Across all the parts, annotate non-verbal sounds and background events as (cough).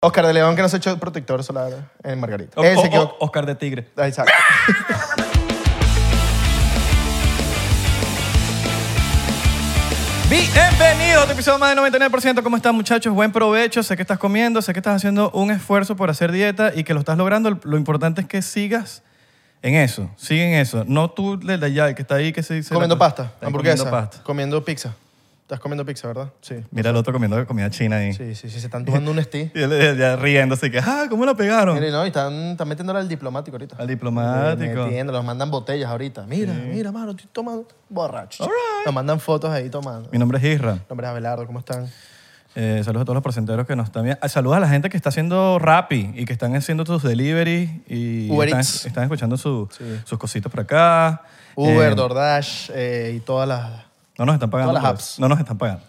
Oscar de León que no se echó protector solar en Margarita. O- o- Oscar de Tigre. Ah, Exacto. Bienvenidos a otro episodio más de 99%. ¿Cómo están, muchachos? Buen provecho. Sé que estás comiendo, sé que estás haciendo un esfuerzo por hacer dieta y que lo estás logrando. Lo importante es que sigas en eso. Sigue en eso. No tú desde allá, el que está ahí, que se dice. comiendo pasta, hamburguesa. Comiendo pasta. Comiendo pizza. Estás comiendo pizza, ¿verdad? Sí. Mira el otro comiendo comida china ahí. Sí, sí, sí. Se están tomando un estí. (laughs) Y él ya riéndose que, ah, ¿cómo lo pegaron? Mire, no, y están, están metiéndole al diplomático ahorita. Al diplomático. Metiendo, nos mandan botellas ahorita. Mira, mira, mano, estoy tomando. Borracho. All right. Nos mandan fotos ahí tomando. Mi nombre es Isra. Mi nombre es Abelardo, ¿cómo están? Eh, saludos a todos los porcenteros que nos están viendo. Ah, Saludos a la gente que está haciendo Rappi y que están haciendo sus deliveries y Uber están, Eats. están escuchando su- Sí. sus cositas por acá. Uber, Eh, DoorDash eh, y todas las... No nos están pagando. todas las por apps. eso. No nos están pagando.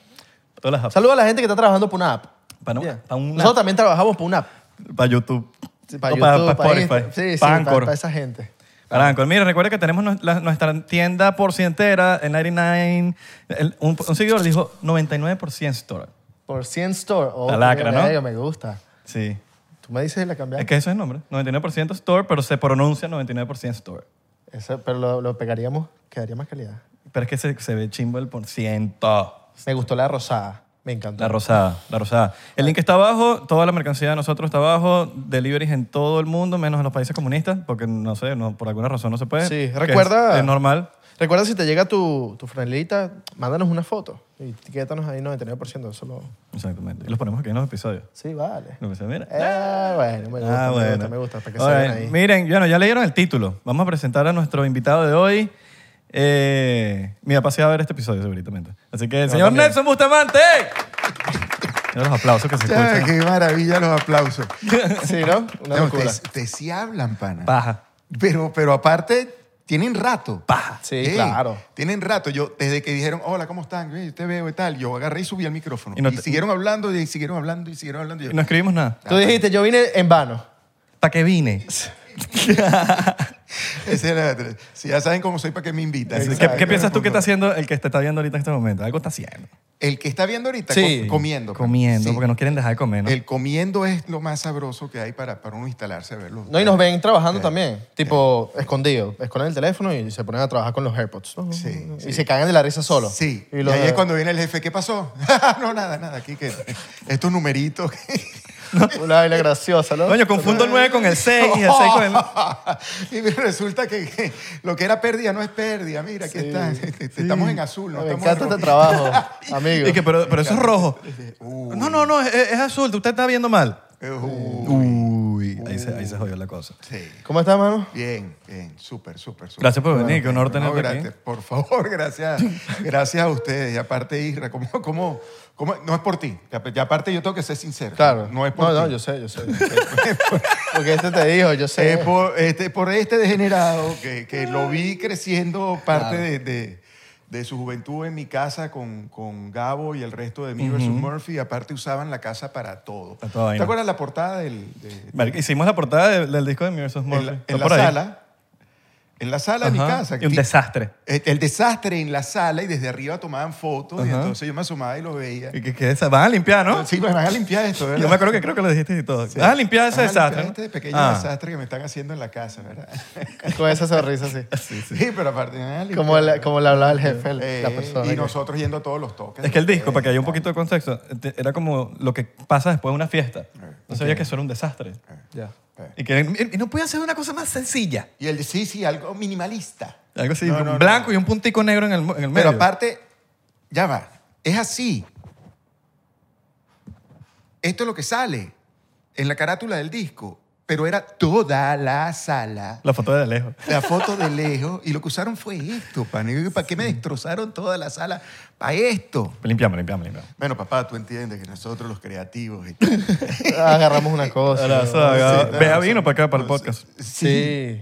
Todas las apps. Saludos a la gente que está trabajando por una app. Para, Yeah. para una- Nosotros también trabajamos por una app. para YouTube. Sí, para O YouTube, para, para Spotify. Insta- Sí, sí, para para, Anchor. para esa gente. Para Anchor. Mira, recuerda que tenemos nues- la- nuestra tienda por cientera, el 99. el- un, un seguidor dijo 99% store. Por 100 Store. Oh, La lacra, ¿no? bello, Me gusta. Sí. Tú me dices la cambiamos. Es que ese es el nombre. 99% store, pero se pronuncia 99% store. Eso, pero lo, lo pegaríamos, quedaría más calidad. Pero es que se, se ve chimbo el por ciento. Me gustó la rosada. Me encantó. La rosada, la rosada. El link está abajo, toda la mercancía de nosotros está abajo, deliveries en todo el mundo, menos en los países comunistas, porque no sé, no, por alguna razón no se puede. Sí, que recuerda- Es, es normal. Recuerda, si te llega tu, tu franelita, mándanos una foto. Y etiquétanos ahí 99%. Eso lo... Exactamente. Y los ponemos aquí en los episodios. Sí, vale. Los episodios, mira. Eh, bueno, me gusta, Ah, me bueno. gusta, me gusta. Para que right. ahí. Miren, bueno, ya leyeron el título. Vamos a presentar a nuestro invitado de hoy. Eh, mi papá se va a ver este episodio, seguramente. Así que, el señor también. Nelson Bustamante. Mira los aplausos que se Ya, escuchan. qué maravilla los aplausos. (laughs) Sí, ¿no? Una No, locura. te, te sí hablan, pana. Paja. Pero, pero aparte, tienen rato. Paja. Sí, Ey, claro. Tienen rato. Yo, desde que dijeron, hola, ¿cómo están? Ey, te veo y tal, yo agarré y subí al micrófono. Y Y, no te- siguieron hablando, y siguieron hablando, y siguieron hablando. y yo, Y no escribimos nada. Tú dijiste, yo vine en vano. ¿Para qué vine? (laughs) (laughs) Si ya saben cómo soy, ¿para qué me invitan? ¿Qué, piensas tú que está haciendo el que te está viendo ahorita en este momento? Algo está haciendo. El que está viendo ahorita, Sí. co- comiendo. Comiendo, Sí. porque no quieren dejar de comer, ¿no? El comiendo es lo más sabroso que hay para, para uno instalarse a verlo. No, y nos ven trabajando también. Tipo, escondido. Esconden el teléfono y se ponen a trabajar con los AirPods. Sí, Y sí. se cagan de la risa solo. Sí. Y Y, ahí es cuando viene el jefe, ¿qué pasó? (laughs) no, nada, nada. Aquí que estos numeritos. Una vaina graciosa, ¿no? Coño, confundo el 9 con el 6 y el 6 con el... (laughs) y mira, resulta que, que lo que era pérdida no es pérdida. Mira, aquí está. Estamos en azul, no Me estamos encanta en este trabajo, (laughs) amigo. Y que, pero, pero eso es rojo. Uy. No, no, no, es, es azul. Usted está viendo mal. Uy. Uy, ahí se, ahí se jodió la cosa. Sí. ¿Cómo estás, mano? Bien, bien, súper, súper, súper. Gracias por venir, qué honor No, tenerte gracias, aquí. Por favor, (laughs) gracias. Gracias a ustedes. Y aparte, Isra, ¿cómo, cómo, cómo- no es por ti. Y aparte, yo tengo que ser sincero. Claro. No es por No, ti. no, yo sé, yo sé. yo (laughs) sé. Porque este te dijo, yo sé. Es por este, por este degenerado que, que lo vi creciendo parte Claro. de, de- de su juventud en mi casa con, con Gabo y el resto de mí versus Murphy. Aparte usaban la casa para todo. ¿Te acuerdas la portada del, de- Hicimos la portada de- del disco de Mirrors en Murphy. la, Está en la por sala? En la sala de mi Ajá. casa. Y un desastre. El, el desastre en la sala y desde arriba tomaban fotos y Ajá. entonces yo me asomaba y lo veía. Y que, que se van a limpiar, ¿no? Sí, van a limpiar esto, ¿verdad? Yo me acuerdo que creo que lo dijiste y todo. Sí. Vas a limpiar ese Van a limpiar desastre. ¿no? Este pequeño Ah. desastre que me están haciendo en la casa, ¿verdad? (laughs) Con esa sonrisa así. (laughs) Sí, sí. Sí, pero aparte. van a limpiar. Como, le- como le hablaba el jefe, el- Eh, la persona. y que- nosotros yendo a todos los toques. Es que el disco, para que haya un poquito de contexto, te- era como lo que pasa después de una fiesta. No sabía que eso era un desastre. Ya. Y que y no podía hacer una cosa más sencilla. Y el de sí, sí, algo minimalista. Algo así, No, un no, no. blanco y un puntico negro en el, en el medio. Pero aparte, ya va, es así. Esto es lo que sale en la carátula del disco, pero era toda la sala. La foto de lejos. La foto de lejos, y lo que usaron fue esto, pan. Y yo, ¿Para qué me destrozaron toda la sala? Para esto. Limpiamos, limpiamos, limpiamos. Bueno, papá, tú entiendes que nosotros los creativos... y tal. (laughs) Agarramos una cosa. Ahora, vino para acá, para el podcast. Sí.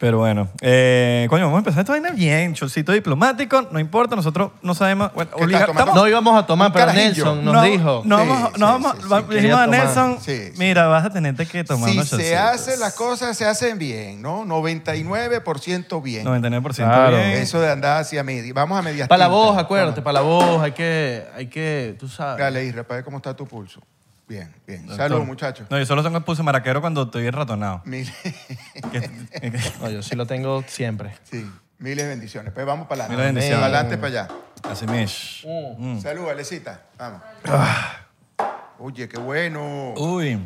Pero bueno, eh, coño, vamos a empezar esta vaina bien. Chorcito diplomático, no importa, nosotros no sabemos. Bueno, ¿Qué obliga- estás tomando? estamos- No íbamos a tomar, Un pero carajillo. Nelson nos no, dijo. No, Sí, vamos, sí, no vamos, sí, sí. va- le Quería dijimos a tomar. Nelson, Sí, sí. mira, vas a tener que tomar Si unos se hacen las cosas, se hacen bien, ¿no? 99% bien. 99% Claro. bien. Eso de andar hacia media. Vamos a medias Para la tintas. voz, acuérdate, para la voz hay que, hay que, tú sabes. Dale, Isra, para ver cómo está tu pulso. Bien, bien. Salud, muchachos. No, yo solo tengo puse maraquero cuando estoy enratonado. Miles, (laughs) Que- No, yo sí lo tengo siempre. sí, miles de bendiciones. Pues vamos para Miles de adelante. bendiciones. Para adelante, para allá. Así mish. Mm. Salud, Alecita. Vamos. Ah. Oye, qué bueno. Uy.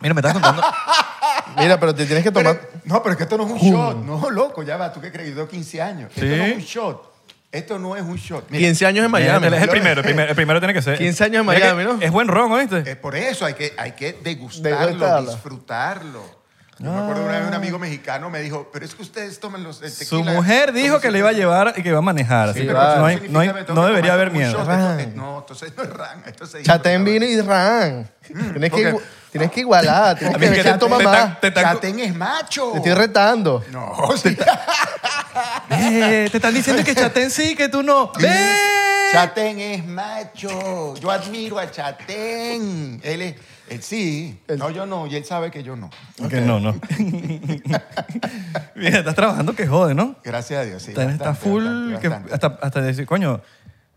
Mira, me estás contando. (laughs) Mira, pero te tienes que Pero- tomar... no, pero es que esto no es un shot. No, loco, ya va. ¿Tú qué crees? Yo tengo 15 años. ¿Sí? Esto no es un shot. Esto no es un shot. Mira, 15 años en Miami. Él es el primero, el primero, el primero tiene que ser. 15 años en Miami, ¿no? Es buen ron, ¿oíste? Es por eso hay que, hay que degustarlo, Degustarlo. disfrutarlo. Yo me acuerdo una vez un amigo mexicano me dijo, pero es que ustedes toman los el Su mujer dijo que le iba a llevar y que iba a manejar. así Sí, va. no, hay- Significa no, hay- me tengo no que debería tomar haber un miedo. shot. No, entonces no es ran. Chatén vino y ran. Tienes, que, porque- igu- tienes que igualar. Tienes A que mí ver quién toma te- más. te- Chatén es macho. Te estoy retando. No, (laughs) sí. Eh, te están diciendo que Chatén sí, que tú no. ¡Ve! Chatén es macho. Yo admiro a Chatén. Él es, él sí. No, yo no. Y él sabe que yo no. Que no, no. (laughs) Mira, estás trabajando que jode, ¿no? Gracias a Dios, sí. Estás bastante, full, bastante, que bastante. hasta, hasta decir, coño,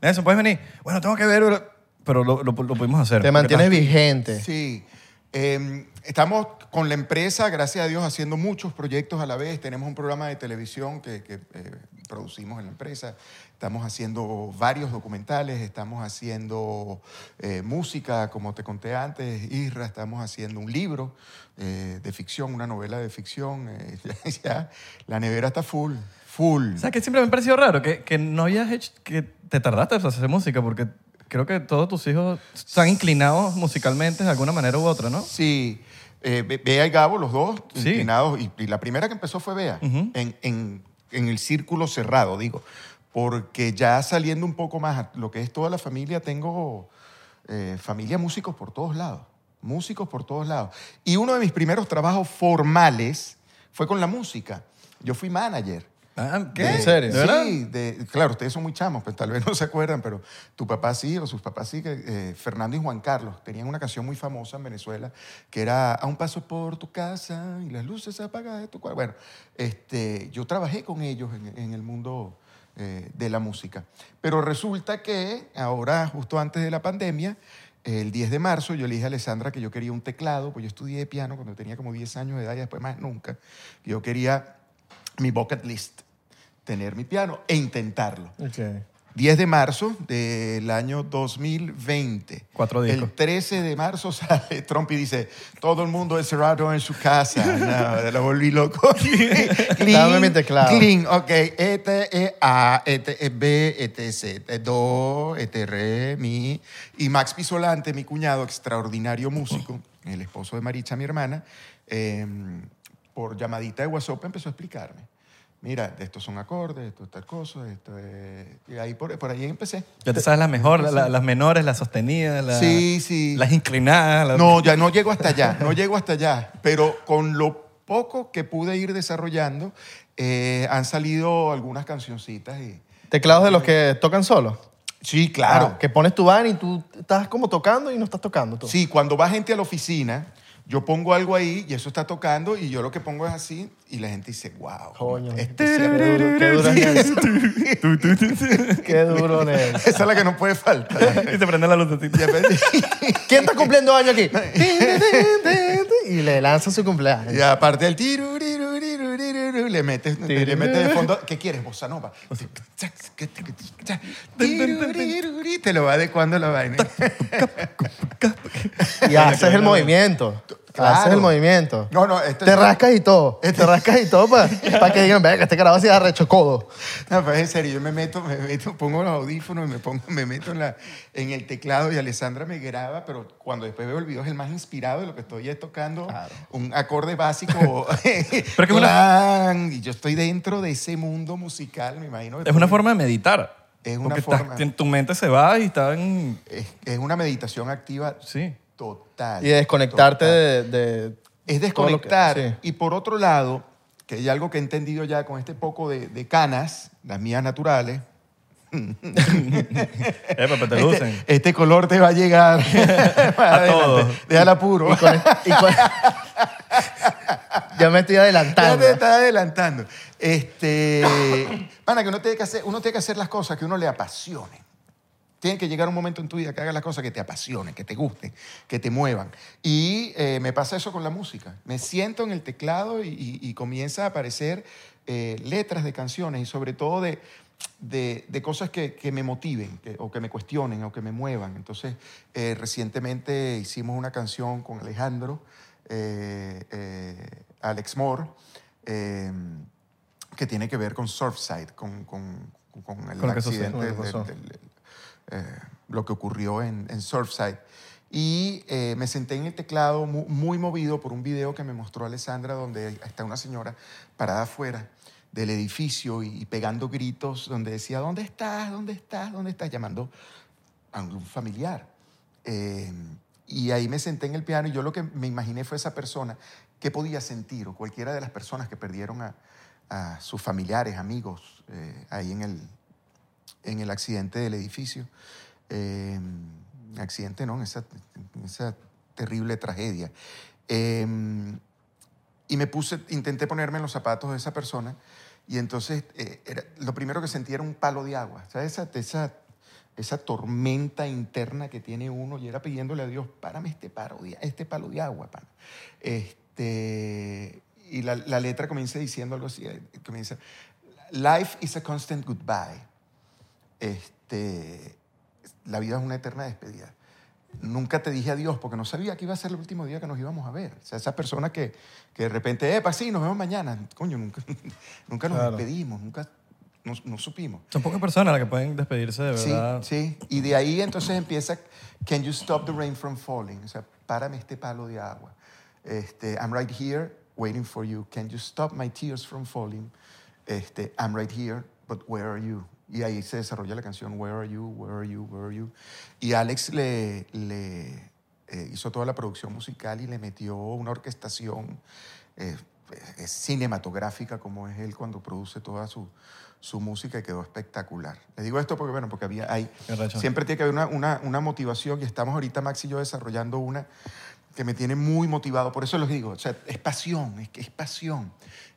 Nelson, ¿puedes venir? Bueno, tengo que ver, pero lo, lo, lo pudimos hacer. Te mantienes vigente. Sí. Eh, estamos con la empresa, gracias a Dios, haciendo muchos proyectos a la vez. Tenemos un programa de televisión que, que, eh, producimos en la empresa. Estamos haciendo varios documentales, estamos haciendo eh, música, como te conté antes, Isra, estamos haciendo un libro eh, de ficción, una novela de ficción. eh, (laughs) ya, la nevera está full, full. ¿Sabes que siempre me ha parecido raro? Que, que no hayas hecho, que te tardaste en hacer música, porque creo que todos tus hijos están inclinados musicalmente de alguna manera u otra, ¿no? Sí, eh, Be- Bea y Gabo, los dos, Sí. inclinados. Y, y la primera que empezó fue Bea, Ujú. en, en- en el círculo cerrado, digo. Porque ya saliendo un poco más a lo que es toda la familia, tengo eh, familia músicos por todos lados. Músicos por todos lados. Y uno de mis primeros trabajos formales fue con la música. Yo fui manager. Ah, ¿Qué? ¿En serio? ¿De verdad? Sí, de- claro, ustedes son muy chamos, pues tal vez no se acuerdan, pero tu papá sí, o sus papás sí, que eh, Fernando y Juan Carlos tenían una canción muy famosa en Venezuela que era A un paso por tu casa y las luces apagadas de tu cuarto. Bueno, este, yo trabajé con ellos en, en el mundo eh, de la música. Pero resulta que ahora, justo antes de la pandemia, el 10 de marzo, yo le dije a Alessandra que yo quería un teclado, pues yo estudié piano cuando tenía como 10 años de edad y después más nunca. Yo quería mi bucket list, tener mi piano e intentarlo. Ok. 10 de marzo del año 2020. Cuatro discos. El 13 de marzo (laughs) sale Trump y dice, todo el mundo es cerrado en su casa. (laughs) No, lo volví loco. (laughs) Dame mi teclado. Clean, ok. Este es A, este es B, este es C, es Do, este es Re, Mi. Y Max Pisolante, mi cuñado, extraordinario músico, el esposo de Maricha, mi hermana, eh, por llamadita de WhatsApp empezó a explicarme. Mira, estos son acordes, esto es tal cosa, esto es... Y ahí por, por ahí empecé. Ya te sabes las mejores, la- las menores, las sostenidas, las, Sí, sí. las inclinadas. las- No, ya no llego hasta allá, no llego hasta allá. Pero con lo poco que pude ir desarrollando, eh, han salido algunas cancioncitas. Y... Teclados de los que tocan solo. Sí, claro. Ah, que pones tu van y tú estás como tocando y no estás tocando tú. Sí, cuando va gente a la oficina, yo pongo algo ahí y eso está tocando y yo lo que pongo es así y la gente dice, wow. Coño. este Qué duro, qué duro. (laughs) Esa es la que no puede faltar. (laughs) y te prende la ves. (laughs) ¿Quién está cumpliendo año aquí? y le lanza su cumpleaños. Y aparte del tiruriruriruriruru, le metes, le metes de fondo, ¿qué quieres? Bossa nova. Te lo va adecuando la vaina. Y haces el movimiento. Claro. Haces el movimiento. No, no, esto Te rascas y todo. Este- Te rascas y todo para (laughs) que digan, venga, este carajo se da recho codo. No, pues en serio, yo me meto, me meto, pongo los audífonos y me, pongo, me meto en, la, en el teclado y Alessandra me graba, pero cuando después veo el video es el más inspirado de lo que estoy es tocando un acorde básico. (laughs) (laughs) Pero que una- Y yo estoy dentro de ese mundo musical, me imagino. Es una forma de meditar. Es una Porque estás- forma. en tu mente se va y está en... Es, es una meditación activa Sí. Total. Y de desconectarte total. de, de Es que- desconectar. sí. Y por otro lado, que hay algo que he entendido ya con este poco de, de canas, las mías naturales, (laughs) Eh, pero te este, lucen. este color te va a llegar (laughs) más adelante. todo. Déjala puro. Y con- (laughs) y con- ya me estoy Ya adelantando. te está adelantando. Este, (coughs) pana, que uno tiene que hacer, uno tiene que hacer las cosas que uno le apasionen. Tiene que llegar un momento en tu vida que hagas las cosas que te apasionen, que te gusten, que te muevan. Y eh, me pasa eso con la música. Me siento en el teclado y, y- y comienza a aparecer eh, letras de canciones y sobre todo de, de, de cosas que, que me motiven que- o que me cuestionen o que me muevan. Entonces, eh, recientemente hicimos una canción con Alejandro, Alex Moore, que tiene que ver con Surfside, con, con, con el Con accidente, del- del- del- eh, lo que ocurrió en, Surfside. Y eh, me senté en el teclado mu- muy, movido por un video que me mostró Alessandra, donde está una señora parada afuera del edificio y, pegando gritos, donde decía, ¿dónde estás? ¿Dónde estás? ¿Dónde estás? Llamando a un familiar. Eh, y ahí me senté en el piano y yo lo que me imaginé fue esa persona, qué podía sentir, o cualquiera de las personas que perdieron a, sus familiares, amigos, ahí en el, en el accidente del edificio. Eh, accidente, ¿no? Esa, esa terrible tragedia. Eh, y me puse, intenté ponerme en los zapatos de esa persona y entonces eh, era- lo primero que sentí era un palo de agua. ¿Sabes? Esa, esa, esa tormenta interna que tiene uno y era pidiéndole a Dios, párame este, paro de, este palo de agua, pana. Este, y la, la letra comienza diciendo algo así, eh, comienza, life is a constant goodbye. Este, la vida es una eterna despedida. Nunca te dije adiós porque no sabía que iba a ser el último día que nos íbamos a ver. O sea, esa persona que, que de repente, epa, sí, nos vemos mañana. Coño, nunca, (laughs) nunca nos Claro. despedimos, nunca no, no supimos. Son pocas personas las que pueden despedirse de Sí, verdad. sí. Y de ahí entonces empieza, can you stop the rain from falling? O sea, párame este palo de agua. Este, I'm right here waiting for you. Can you stop my tears from falling? Este, I'm right here, but where are you? Y ahí se desarrolla la canción Where are you, where are you, where are you? Y Alex le, le eh, hizo toda la producción musical y le metió una orquestación eh, eh, cinematográfica como es él cuando produce toda su, su música y quedó espectacular. Le digo esto porque, bueno, porque había, hay, siempre tiene que haber una, una, una motivación y estamos ahorita Max y yo desarrollando una que me tiene muy motivado. Por eso les digo, o sea, es pasión, es es pasión.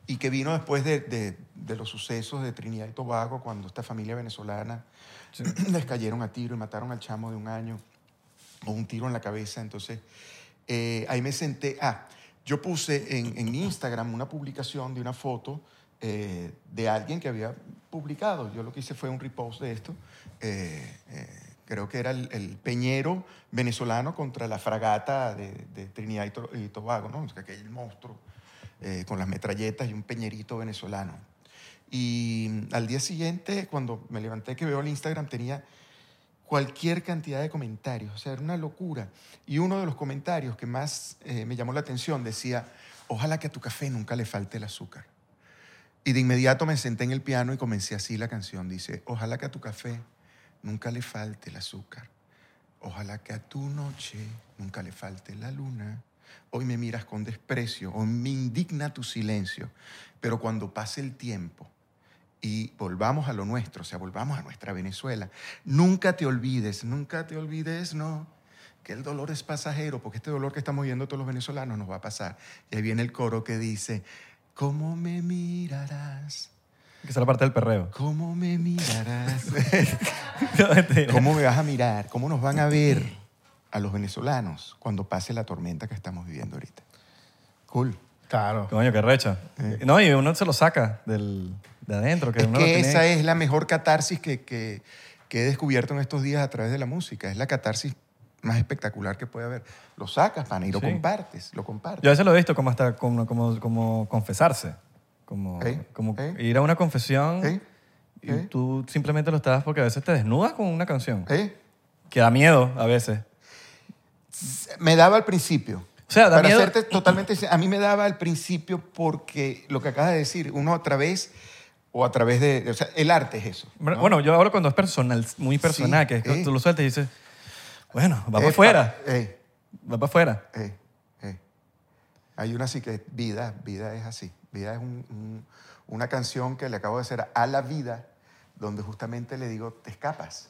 Y que vino después de, de- de los sucesos de Trinidad y Tobago, cuando esta familia venezolana (clears throat) les cayeron a tiro y mataron al chamo de un año, o un tiro en la cabeza. Entonces, eh, ahí me senté. Ah, yo puse en, en Instagram una publicación de una foto eh, de alguien que había publicado. Yo lo que hice fue un repost de esto. Eh, eh, creo que era el, el peñero venezolano contra la fragata de, de Trinidad y, To- y Tobago, ¿no? Aquel monstruo eh, con las metralletas y un peñerito venezolano. Y al día siguiente, cuando me levanté que veo el Instagram, tenía cualquier cantidad de comentarios. O sea, era una locura. Y uno de los comentarios que más eh, me llamó la atención decía, ojalá que a tu café nunca le falte el azúcar. Y de inmediato me senté en el piano y comencé así la canción. Dice, ojalá que a tu café nunca le falte el azúcar. Ojalá que a tu noche nunca le falte la luna. Hoy me miras con desprecio, hoy me indigna tu silencio. Pero cuando pase el tiempo y volvamos a lo nuestro, o sea, volvamos a nuestra Venezuela, nunca te olvides, nunca te olvides, no, que el dolor es pasajero, porque este dolor que estamos viendo todos los venezolanos nos va a pasar. Y ahí viene el coro que dice, ¿cómo me mirarás? Que es la parte del perreo. ¿Cómo me mirarás? (laughs) (laughs) ¿Cómo me vas a mirar? ¿Cómo nos van a ver a los venezolanos cuando pase la tormenta que estamos viviendo ahorita? Cool. Claro. Coño, qué recha. No, y uno se lo saca del, de adentro. Que Es uno lo que tiene- esa es la mejor catarsis que, que- que he descubierto en estos días a través de la música. Es la catarsis más espectacular que puede haber. Lo sacas, pana, y lo Sí. compartes, lo compartes. Yo a veces lo he visto como hasta como, como, como confesarse. Como, Ey, como ey. ir a una confesión ¿Eh? y ¿Eh? tú simplemente lo estás porque a veces te desnudas con una canción. ¿Eh? Que da miedo a veces. Me daba al principio. O sea, da Para miedo- serte totalmente a mí me daba al principio porque lo que acabas de decir, uno a través o a través de, o sea, el arte es eso. ¿no? Bueno, yo hablo cuando es personal, muy personal, Sí, que es eh. tú lo sueltas y dices, bueno, va para Epa, afuera, eh, va para afuera. eh, eh. Hay una así que vida, vida es así. Vida es un- un- una canción que le acabo de hacer a la vida, donde justamente le digo, te escapas.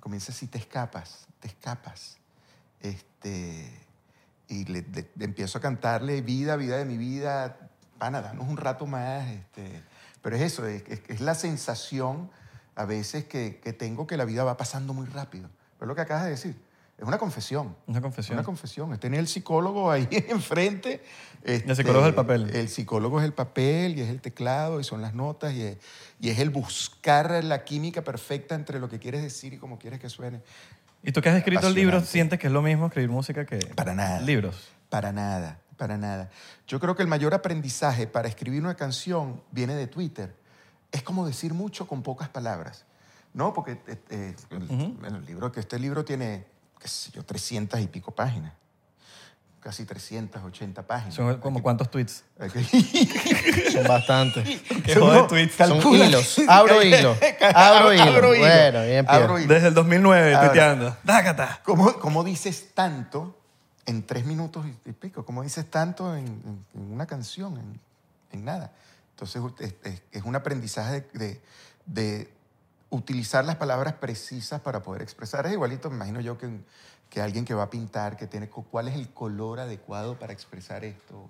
Comienza así, te escapas, te escapas. Este, y le, le- le empiezo a cantarle vida, vida de mi vida, pana, danos un rato más. Este, pero es eso, es, es- es la sensación a veces que, que tengo que la vida va pasando muy rápido. Es lo que acabas de decir. Es una confesión. Una confesión. Una confesión. Es tener el psicólogo ahí (laughs) enfrente. este, psicólogo es el papel. El psicólogo es el papel y es el teclado y son las notas y es, y es el buscar la química perfecta entre lo que quieres decir y cómo quieres que suene. ¿Y tú que has escrito libros, sientes que es lo mismo escribir música que Para nada. libros? Para nada, para nada. Yo creo que el mayor aprendizaje para escribir una canción viene de Twitter. Es como decir mucho con pocas palabras. ¿No? Porque eh, eh, el, bueno, el libro, que este libro tiene, qué sé yo, 300 y pico páginas. Casi 380 páginas. Son como cuántos tweets. (laughs) Son bastantes. (laughs) Qué joder tweets. Son hilos. (laughs) Abro hilo. Abro hilo. Abro. Bueno, bien Abro hilo. Desde el 2009 Ahora. tuiteando. Dácata. ¿Cómo, cómo dices tanto en tres minutos y pico? ¿Cómo dices tanto en, en- en una canción? En, en nada. Entonces es, es- un aprendizaje de, de- de utilizar las palabras precisas para poder expresar. Es igualito, me imagino yo, que, que alguien que va a pintar, que tiene cuál es el color adecuado para expresar esto.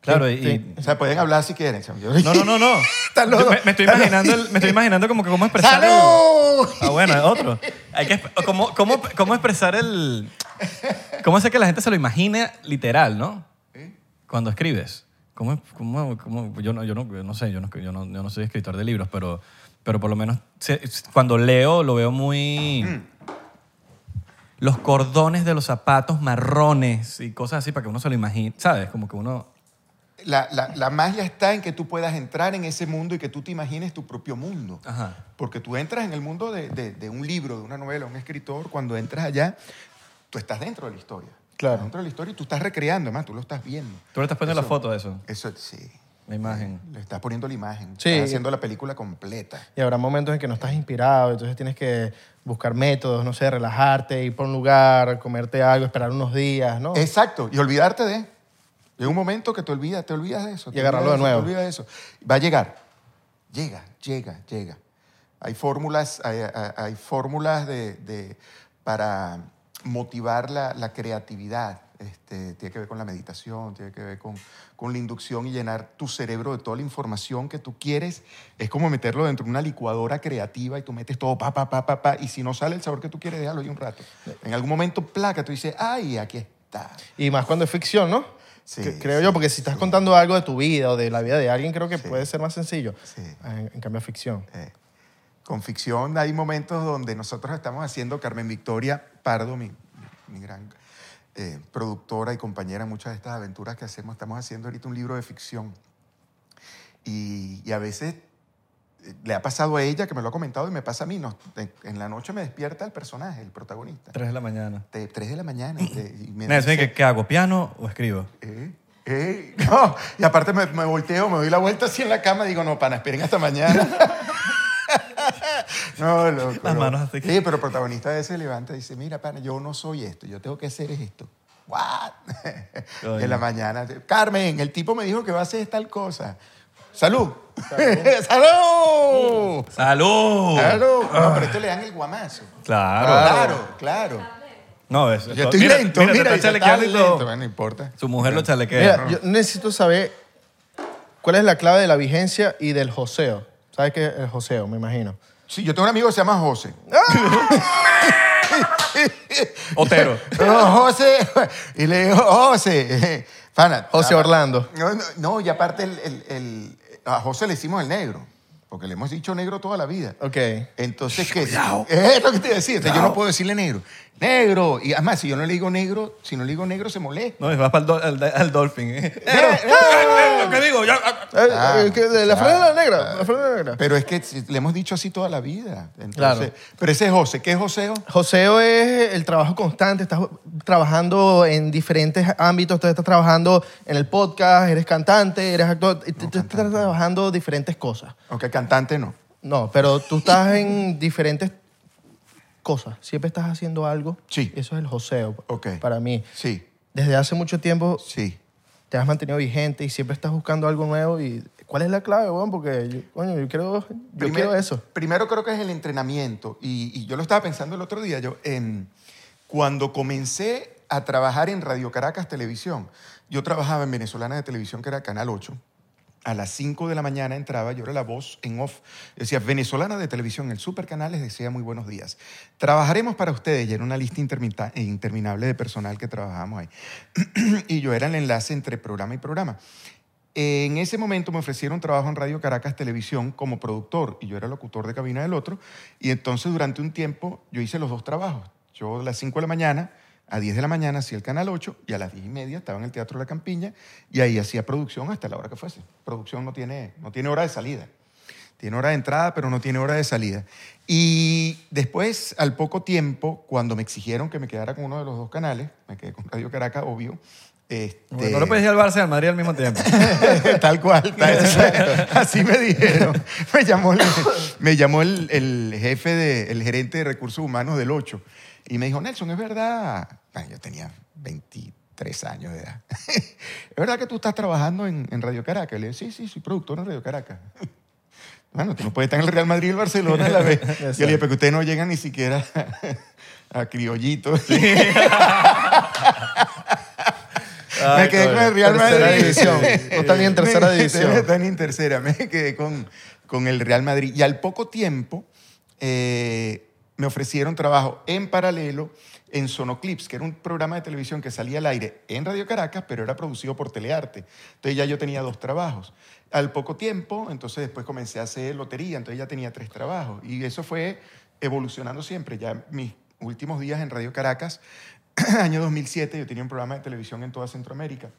Claro, y... Sí. O sea, pueden hablar si quieren. No, no, no, no. (laughs) Yo me, me estoy imaginando, el- me estoy imaginando como que cómo expresar el- ¡Salud! Ah, bueno, otro. Hay que, ¿cómo, cómo, cómo expresar el... ¿Cómo hacer que la gente se lo imagine literal, no? ¿Eh? Cuando escribes. ¿Cómo, cómo, cómo- yo, no, yo, no, yo no sé, yo no, yo, no, yo no soy escritor de libros, pero, pero por lo menos cuando leo lo veo muy... Mm. (clears throat) Los cordones de los zapatos marrones y cosas así para que uno se lo imagine, ¿sabes? Como que uno... La, la- la magia está en que tú puedas entrar en ese mundo y que tú te imagines tu propio mundo. Ajá. Porque tú entras en el mundo de, de- de un libro, de una novela, un escritor, cuando entras allá, tú estás dentro de la historia. Claro. Estás Dentro de la historia y tú estás recreando, además, tú lo estás viendo. Tú le estás poniendo la foto de eso, Eso sí. la imagen. Le estás poniendo la imagen. Sí. Estás haciendo la película completa. Y habrá momentos en que no estás inspirado, entonces tienes que buscar métodos, no sé, relajarte, ir por un lugar, comerte algo, esperar unos días, ¿no? Exacto. Y olvidarte de. Llega un momento que te olvidas, te olvidas de eso. Y agarrarlo de eso, nuevo. Te olvidas de eso. Va a llegar. Llega, llega, llega. Hay fórmulas, hay, hay- hay fórmulas de, de- para motivar la, la creatividad. Este, tiene que ver con la meditación, tiene que ver con, con la inducción y llenar tu cerebro de toda la información que tú quieres. Es como meterlo dentro de una licuadora creativa y tú metes todo pa, pa, pa, pa, pa. Y si no sale el sabor que tú quieres, déjalo ahí un rato. En algún momento, placa, tú dices, ay, aquí está. Y más cuando es ficción, ¿no? Sí, creo sí, yo, porque si estás contando algo de tu vida o de la vida de alguien, creo que Sí. puede ser más sencillo. Sí. En, en cambio, ficción. Eh, con ficción hay momentos donde nosotros estamos haciendo, Carmen Victoria Pardo, mi, mi gran eh, productora y compañera en muchas de estas aventuras que hacemos, estamos haciendo ahorita un libro de ficción. Y, y a veces eh, le ha pasado a ella, que me lo ha comentado, y me pasa a mí. nos- en, en la noche me despierta el personaje, el protagonista. Tres de la mañana. De 3 de la mañana. y (laughs) te- y me dice, ¿qué, ¿Qué hago? ¿Piano o escribo? ¿Eh? ¿Eh? (laughs) No, y aparte me, me volteo, me doy la vuelta así en la cama y digo, no, pana, esperen hasta mañana. (laughs) (laughs) no, loco. Las no. manos así. Sí, pero el protagonista de ese levanta y dice, mira, pana, yo no soy esto, yo tengo que hacer es esto. ¿What? (laughs) En la mañana. Carmen, el tipo me dijo que va a hacer tal cosa. ¡Salud! ¡Salud! (laughs) ¡Salud! ¡Salud! No, pero esto le dan el guamazo. Claro. Claro, claro. No, es, Yo estoy mira, lento, mira, mira, está está lento. Bueno, no importa. Su mujer lo chalequea. Mira, yo necesito saber cuál es la clave de la vigencia y del joseo. ¿Sabes qué es el joseo? Me imagino. Sí, yo tengo un amigo que se llama José. (laughs) Otero. (laughs) No, José. Y le digo, José. Pana. José Orlando. No, no, no, y aparte el, el- el- a José le hicimos el negro, porque le hemos dicho negro toda la vida. Ok. Entonces, ¿qué? Es lo que te decía. Entonces, yo no puedo decirle negro. Negro. Y además, si yo no le digo negro, si no le digo negro, se molesta. No, vas para el, do- al, al Dolphin. ¿eh? (laughs) Eh, (laughs) Lo que digo, ya. Eh, Ah, eh, que de la ah, franela negra. La franela negra. Pero es que si- le hemos dicho así toda la vida. Entonces, Claro. Pero ese es José. ¿Qué es Joseo? Joseo es el trabajo constante, estás trabajando en diferentes ámbitos, tú estás trabajando en el podcast, eres cantante, eres actor, y tú tú estás trabajando diferentes cosas. Aunque cantante no. No, pero tú estás en diferentes cosas, siempre estás haciendo algo. Sí. Eso es el joseo Ok. para mí. Sí, Desde hace mucho tiempo sí. te has mantenido vigente y siempre estás buscando algo nuevo. y ¿Cuál es la clave, weón? Porque yo, coño, yo quiero, yo quiero eso. Primero creo que es el entrenamiento. Y, y yo lo estaba pensando el otro día. Yo, en, cuando comencé a trabajar en Radio Caracas Televisión, yo trabajaba en Venezolana de Televisión, que era Canal 8. A las 5 de la mañana entraba, yo era la voz en off, decía, venezolana de televisión, el supercanal les decía muy buenos días. Trabajaremos para ustedes, y era una lista intermita- interminable de personal que trabajábamos ahí. (clears throat) y yo era el enlace entre programa y programa. En ese momento me ofrecieron trabajo en Radio Caracas Televisión como productor y yo era locutor de cabina del otro. Y entonces durante un tiempo yo hice los dos trabajos. Yo a las 5 de la mañana, a 10 de la mañana hacía el Canal 8 y a las 10 y media estaba en el Teatro de la Campiña y ahí hacía producción hasta la hora que fuese. Producción no tiene, no tiene hora de salida. Tiene hora de entrada, pero no tiene hora de salida. Y después, al poco tiempo, cuando me exigieron que me quedara con uno de los dos canales, me quedé con Radio Caracas, obvio. Este, Bueno, no puedes ir al Barça y al Madrid al mismo tiempo. (laughs) tal cual, tal- así me dijeron. Me llamó, el, me llamó el, el jefe, de, el gerente de recursos humanos del 8 y me dijo, Nelson, es verdad, Bueno, yo tenía 23 años de edad, (laughs) ¿es verdad que tú estás trabajando en, en Radio Caracas? Le dije, sí, sí, soy productor en Radio Caracas. (laughs) Bueno, tú no puedes estar en el Real Madrid y el Barcelona a la vez. (laughs) Yo le dije, pero ustedes no llegan ni siquiera a criollitos. me quedé con el Real tercera Madrid. división. No está ni en tercera Me- división. No está ni en tercera. Me quedé con, con el Real Madrid. Y al poco tiempo eh, me ofrecieron trabajo en paralelo en Sonoclips, que era un programa de televisión que salía al aire en Radio Caracas, pero era producido por Telearte. Entonces ya yo tenía dos trabajos. Al poco tiempo, entonces después comencé a hacer lotería, entonces ya tenía tres trabajos. Y eso fue evolucionando siempre. Ya mis últimos días en Radio Caracas, (clears throat) año 2007, yo tenía un programa de televisión en toda Centroamérica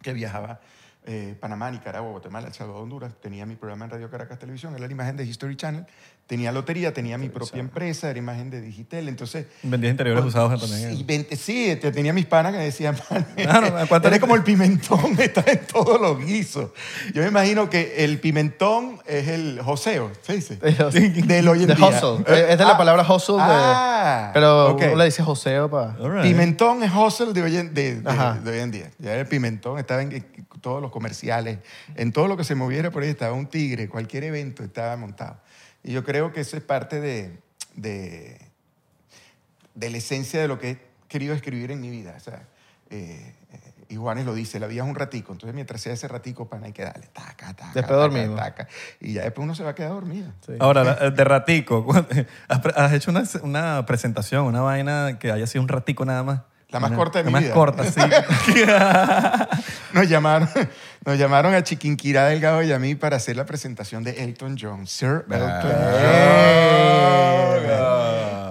que viajaba eh, Panamá, Nicaragua, Guatemala, El Salvador, Honduras. Tenía mi programa en Radio Caracas Televisión, era la imagen de History Channel. Tenía lotería, tenía mi propia empresa, era imagen de Digitel. Entonces, Vendías interiores pues, usados también. Sí, vente- sí, te- tenía mis panas que decían, "Man, Claro, ¿a cuánto eres como el pimentón, (laughs) está en todos los guisos. Yo me imagino que el pimentón es el joseo, ¿se dice? (laughs) Del hoy en De día. hustle. Es de la Ah, palabra hustle. de- ah, pero ok. uno le dice joseo para... Right. Pimentón es hustle de hoy en, de- de- de hoy en día. Ya el pimentón estaba en todos los comerciales, en todo lo que se moviera por ahí estaba un tigre, cualquier evento estaba montado. Y yo creo que eso es parte de, de, de la esencia de lo que he querido escribir en mi vida. O sea, eh, y Juanes lo dice, la vida es un ratico. Entonces, mientras sea ese ratico, pana, hay que darle taca, taca, Después taca. Y ya después uno se va a quedar dormido. Ahora, la- de ratico, ¿has, (laughs) pre- has hecho una, una presentación, una vaina que haya sido un ratico nada más? La más Una- corta de la mi más vida. corta, sí. (laughs) Nos llamaron, nos llamaron a Chiquinquirá Delgado y a mí para hacer la presentación de Elton John. Sir Elton John.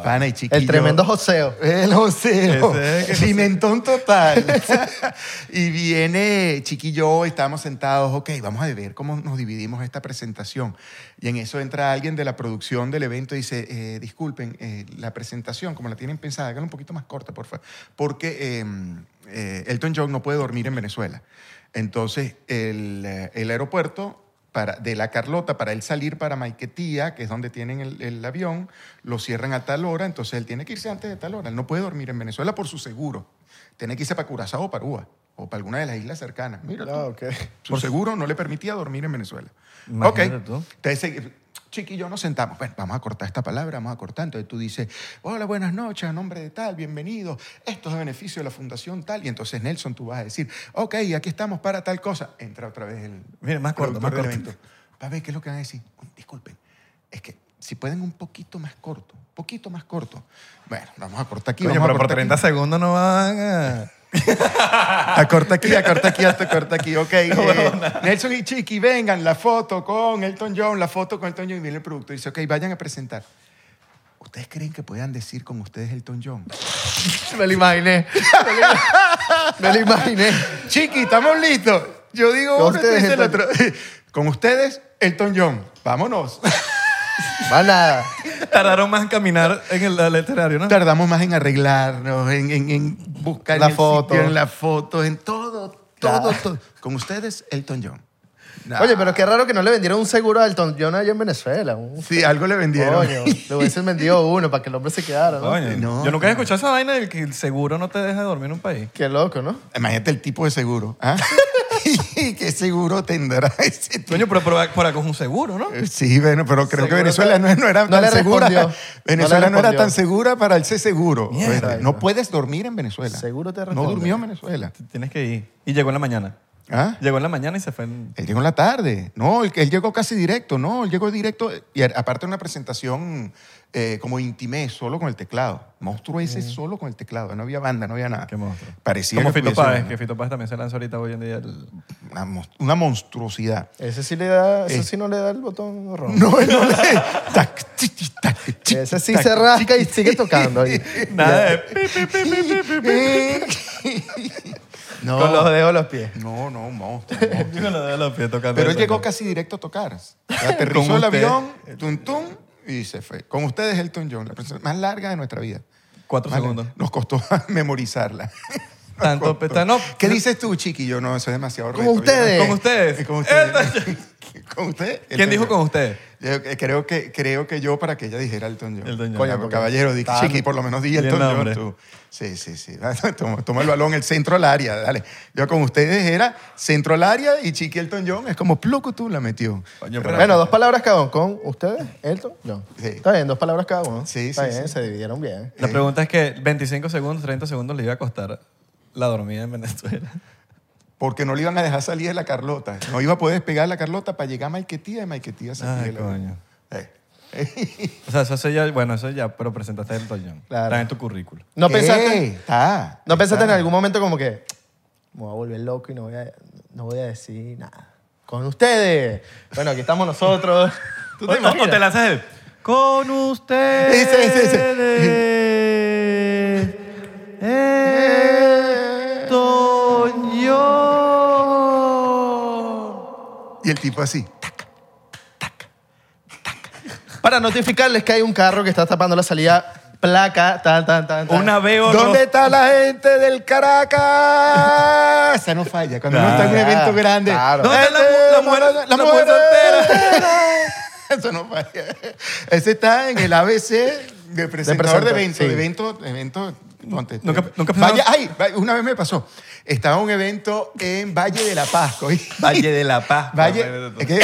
Pana y chiquillo. El tremendo joseo. El joseo. Es que Pimentón total. (laughs) y viene Chiquillo, estábamos sentados, ok, vamos a ver cómo nos dividimos esta presentación. Y en eso entra alguien de la producción del evento y dice, eh, disculpen, eh, la presentación, como la tienen pensada, háganla un poquito más corta, por favor. Porque eh, eh, Elton John no puede dormir en Venezuela. Entonces, el, eh, el aeropuerto de la Carlota para él salir para Maiquetía, que es donde tienen el, el avión, lo cierran a tal hora, entonces él tiene que irse antes de tal hora. Él no puede dormir en Venezuela por su seguro. Tiene que irse para Curazao o para Aruba o para alguna de las islas cercanas. Mira tú. Ah, ok. Su seguro no le permitía dormir en Venezuela. Imagínate ok. tú. Entonces, Chiqui y yo nos sentamos. Bueno, vamos a cortar esta palabra, vamos a cortar. Entonces tú dices, hola, buenas noches, a nombre de tal, bienvenido. Esto es a beneficio de la fundación tal. Y entonces, Nelson, tú vas a decir, ok, aquí estamos para tal cosa. Entra otra vez el Mira, más corto, más corto. evento. A ver qué es lo que van a decir. Disculpen, es que si pueden un poquito más corto, poquito más corto. Bueno, vamos a cortar aquí. Oye, vamos a pero por cortar 30 aquí. segundos no van a... (laughs) Acorta aquí, acorta aquí, hasta corta aquí. Ok. (laughs) eh, Nelson y Chiqui, vengan, la foto con Elton John, la foto con Elton John. Y viene el productor y dice, ok, vayan a presentar. ¿Ustedes creen que puedan decir con ustedes Elton John? (laughs) Me lo imaginé. Me lo imaginé. Chiqui, ¿estamos listos? Yo digo uno, tú dices el otro. Con ustedes, Elton John. Vámonos. Más nada. Tardaron más en caminar en el, el literario, ¿no? Tardamos más en arreglarnos, en, en- en buscar La el foto. sitio, en la foto, en todo, todo, Claro. todo. Con ustedes, Elton John. Nah. Oye, pero qué raro que no le vendieron un seguro a Elton John allá en Venezuela. Un- Sí, algo le vendieron. Coño, le hubiesen (laughs) vendido uno para que el hombre se quedara, ¿no? Coño, No, yo nunca he escuchado esa vaina del que el seguro no te deja dormir en un país. Qué loco, ¿no? Imagínate el tipo de seguro. ¿ah? (laughs) (laughs) ¿Qué seguro tendrá ese tipo? Coño, pero por, por acá es un seguro, ¿no? Eh, Sí, bueno, pero creo que Venezuela no, no era no tan le segura. Venezuela No no, era tan segura para el ser seguro. Mierda. no puedes dormir en Venezuela. Seguro te No responde. durmió en Venezuela. Tienes que ir. Y llegó en la mañana. ¿Ah? Llegó en la mañana y se fue en... Él llegó en la tarde. No, él, él llegó casi directo. No, él llegó directo. Y a- aparte una presentación eh, como intimé, solo con el teclado. Monstruo ese solo con el teclado. No había banda, no había nada. Qué monstruo. Parecía Como que Fito Páez, una- que Fito Páez también se lanzó ahorita hoy en día. el- una, mons- una monstruosidad. Ese sí le da, ese Eh. sí no le da el botón rojo. No, (laughs) no le... tac, Ese sí tac, se rasca y sigue tocando ahí. Nada de... (laughs) No, Con los dedos de los pies. no, no, un monstruo. un monstruo. Yo (laughs) con los dedos de los pies tocando. Pero él llegó casi directo a tocar. (laughs) Aterrizó el avión, tum, tum, y se fue. Con ustedes, Elton John, la presentación más larga de nuestra vida. Cuatro Más segundos. larga. Nos costó memorizarla. Tanto, costó. no, ¿Qué dices tú, chiquillo? No, eso es demasiado Con reto. ustedes. Con ustedes. Eh, Con ustedes. ¿Con usted? ¿Quién Elton dijo con ustedes? Yo, eh, creo, que, creo que yo para que ella dijera Elton John. Elton John. Coño, porque caballero, di, chiqui, por lo menos di Di el Elton John tú. Sí, sí, sí. (laughs) Toma, toma el balón, el centro al área, dale. Yo con ustedes era centro al área y chiqui Elton John es como pluco tú la metió. Coño, pero- Bueno, dos palabras cada uno. Con ustedes, Elton, John. Sí. Está bien, dos palabras cada uno. Sí, Está sí, bien, sí. se dividieron bien. La pregunta es que 25 segundos, 30 segundos le iba a costar la dormida en Venezuela. Porque no le iban a dejar salir de la Carlota. No iba a poder despegar la Carlota para llegar a Maiquetía y Maiquetía se Ay, la- coño. Eh. O sea, eso ya, bueno, eso ya, pero presentaste a Elton John. Claro. Está en tu currículo. ¿No ¿Qué? pensaste, Está. ¿no pensaste en algún momento como que me voy a volver loco y no voy a, no voy a decir nada? Con ustedes. Bueno, aquí estamos nosotros. (laughs) ¿Tú te lanzas el... Con ustedes. Ese, ese, Elton Y el tipo así. Para notificarles que hay un carro que está tapando la salida, placa, tan, tan, tan, tan. Una veo ¿Dónde está la gente del Caracas? Esa no falla. Cuando uno está en un evento grande. claro. ¿Dónde está la mu- la mujer- la mujer (laughs) Eso no falla. Ese está en el ABC de presentador de, presenta- eventos. sí. De eventos, eventos ponte, Nunca- te- nunca Valle, ay, una vez me pasó. Estaba en un evento en Valle de la Paz. Valle de la Paz. (laughs) Valle, es que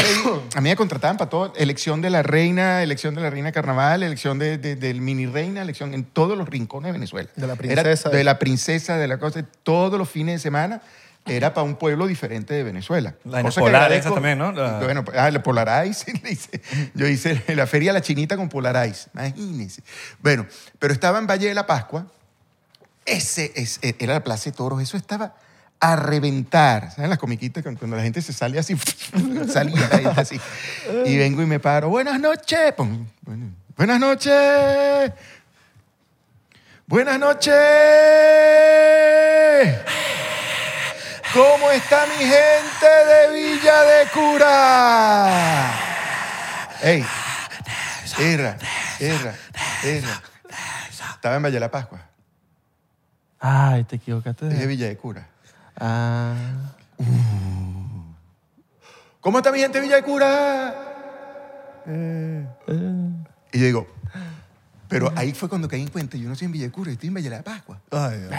a mí me contrataban para todo, elección de la reina, elección de la reina carnaval, elección de, de- del mini reina, elección en todos los rincones de Venezuela. De la Era princesa. de la princesa, de la cosa, todos los fines de semana era para un pueblo diferente de Venezuela. Polares agradezco. esas también, ¿no? La- Bueno, ah, la Polarize, (laughs) le hice. yo hice la feria La Chinita con Polarize, imagínense. Bueno, pero estaba en Valle de la Pascua, ese es- era la Plaza de Toros, eso estaba a reventar. ¿Saben las comiquitas cuando la gente se sale así? (laughs) salía la así. Y vengo y me paro. Buenas noches. Buenas noches. Buenas noches. ¿Cómo está mi gente de Villa de Cura? Ey, Erra, Erra, Erra. Estaba en Valle de la Pascua. Ay, te equivocaste. Dije De... Villa de Cura. Ah. ¿Cómo está mi gente de Villa de Cura? Y yo digo, pero ahí fue cuando caí en cuenta, yo no estoy en Villa de Cura, estoy en Valle de la Pascua. Ay, Dios.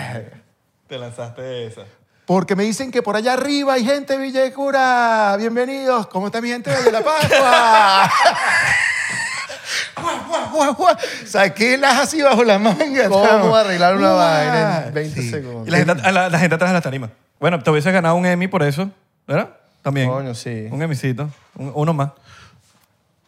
Te lanzaste esa. Porque me dicen que por allá arriba hay gente de Villa de Cura. Bienvenidos. ¿Cómo está mi gente de Valle de la Pascua? (laughs) Saqué las así bajo la manga. ¿Cómo arreglar una vaina en 20 Sí. segundos? Y la gente, a la, la gente atrás de la tarima. Bueno, te hubiese ganado un Emmy por eso, ¿verdad? También. Coño, sí. Un Emmycito. Un- uno más.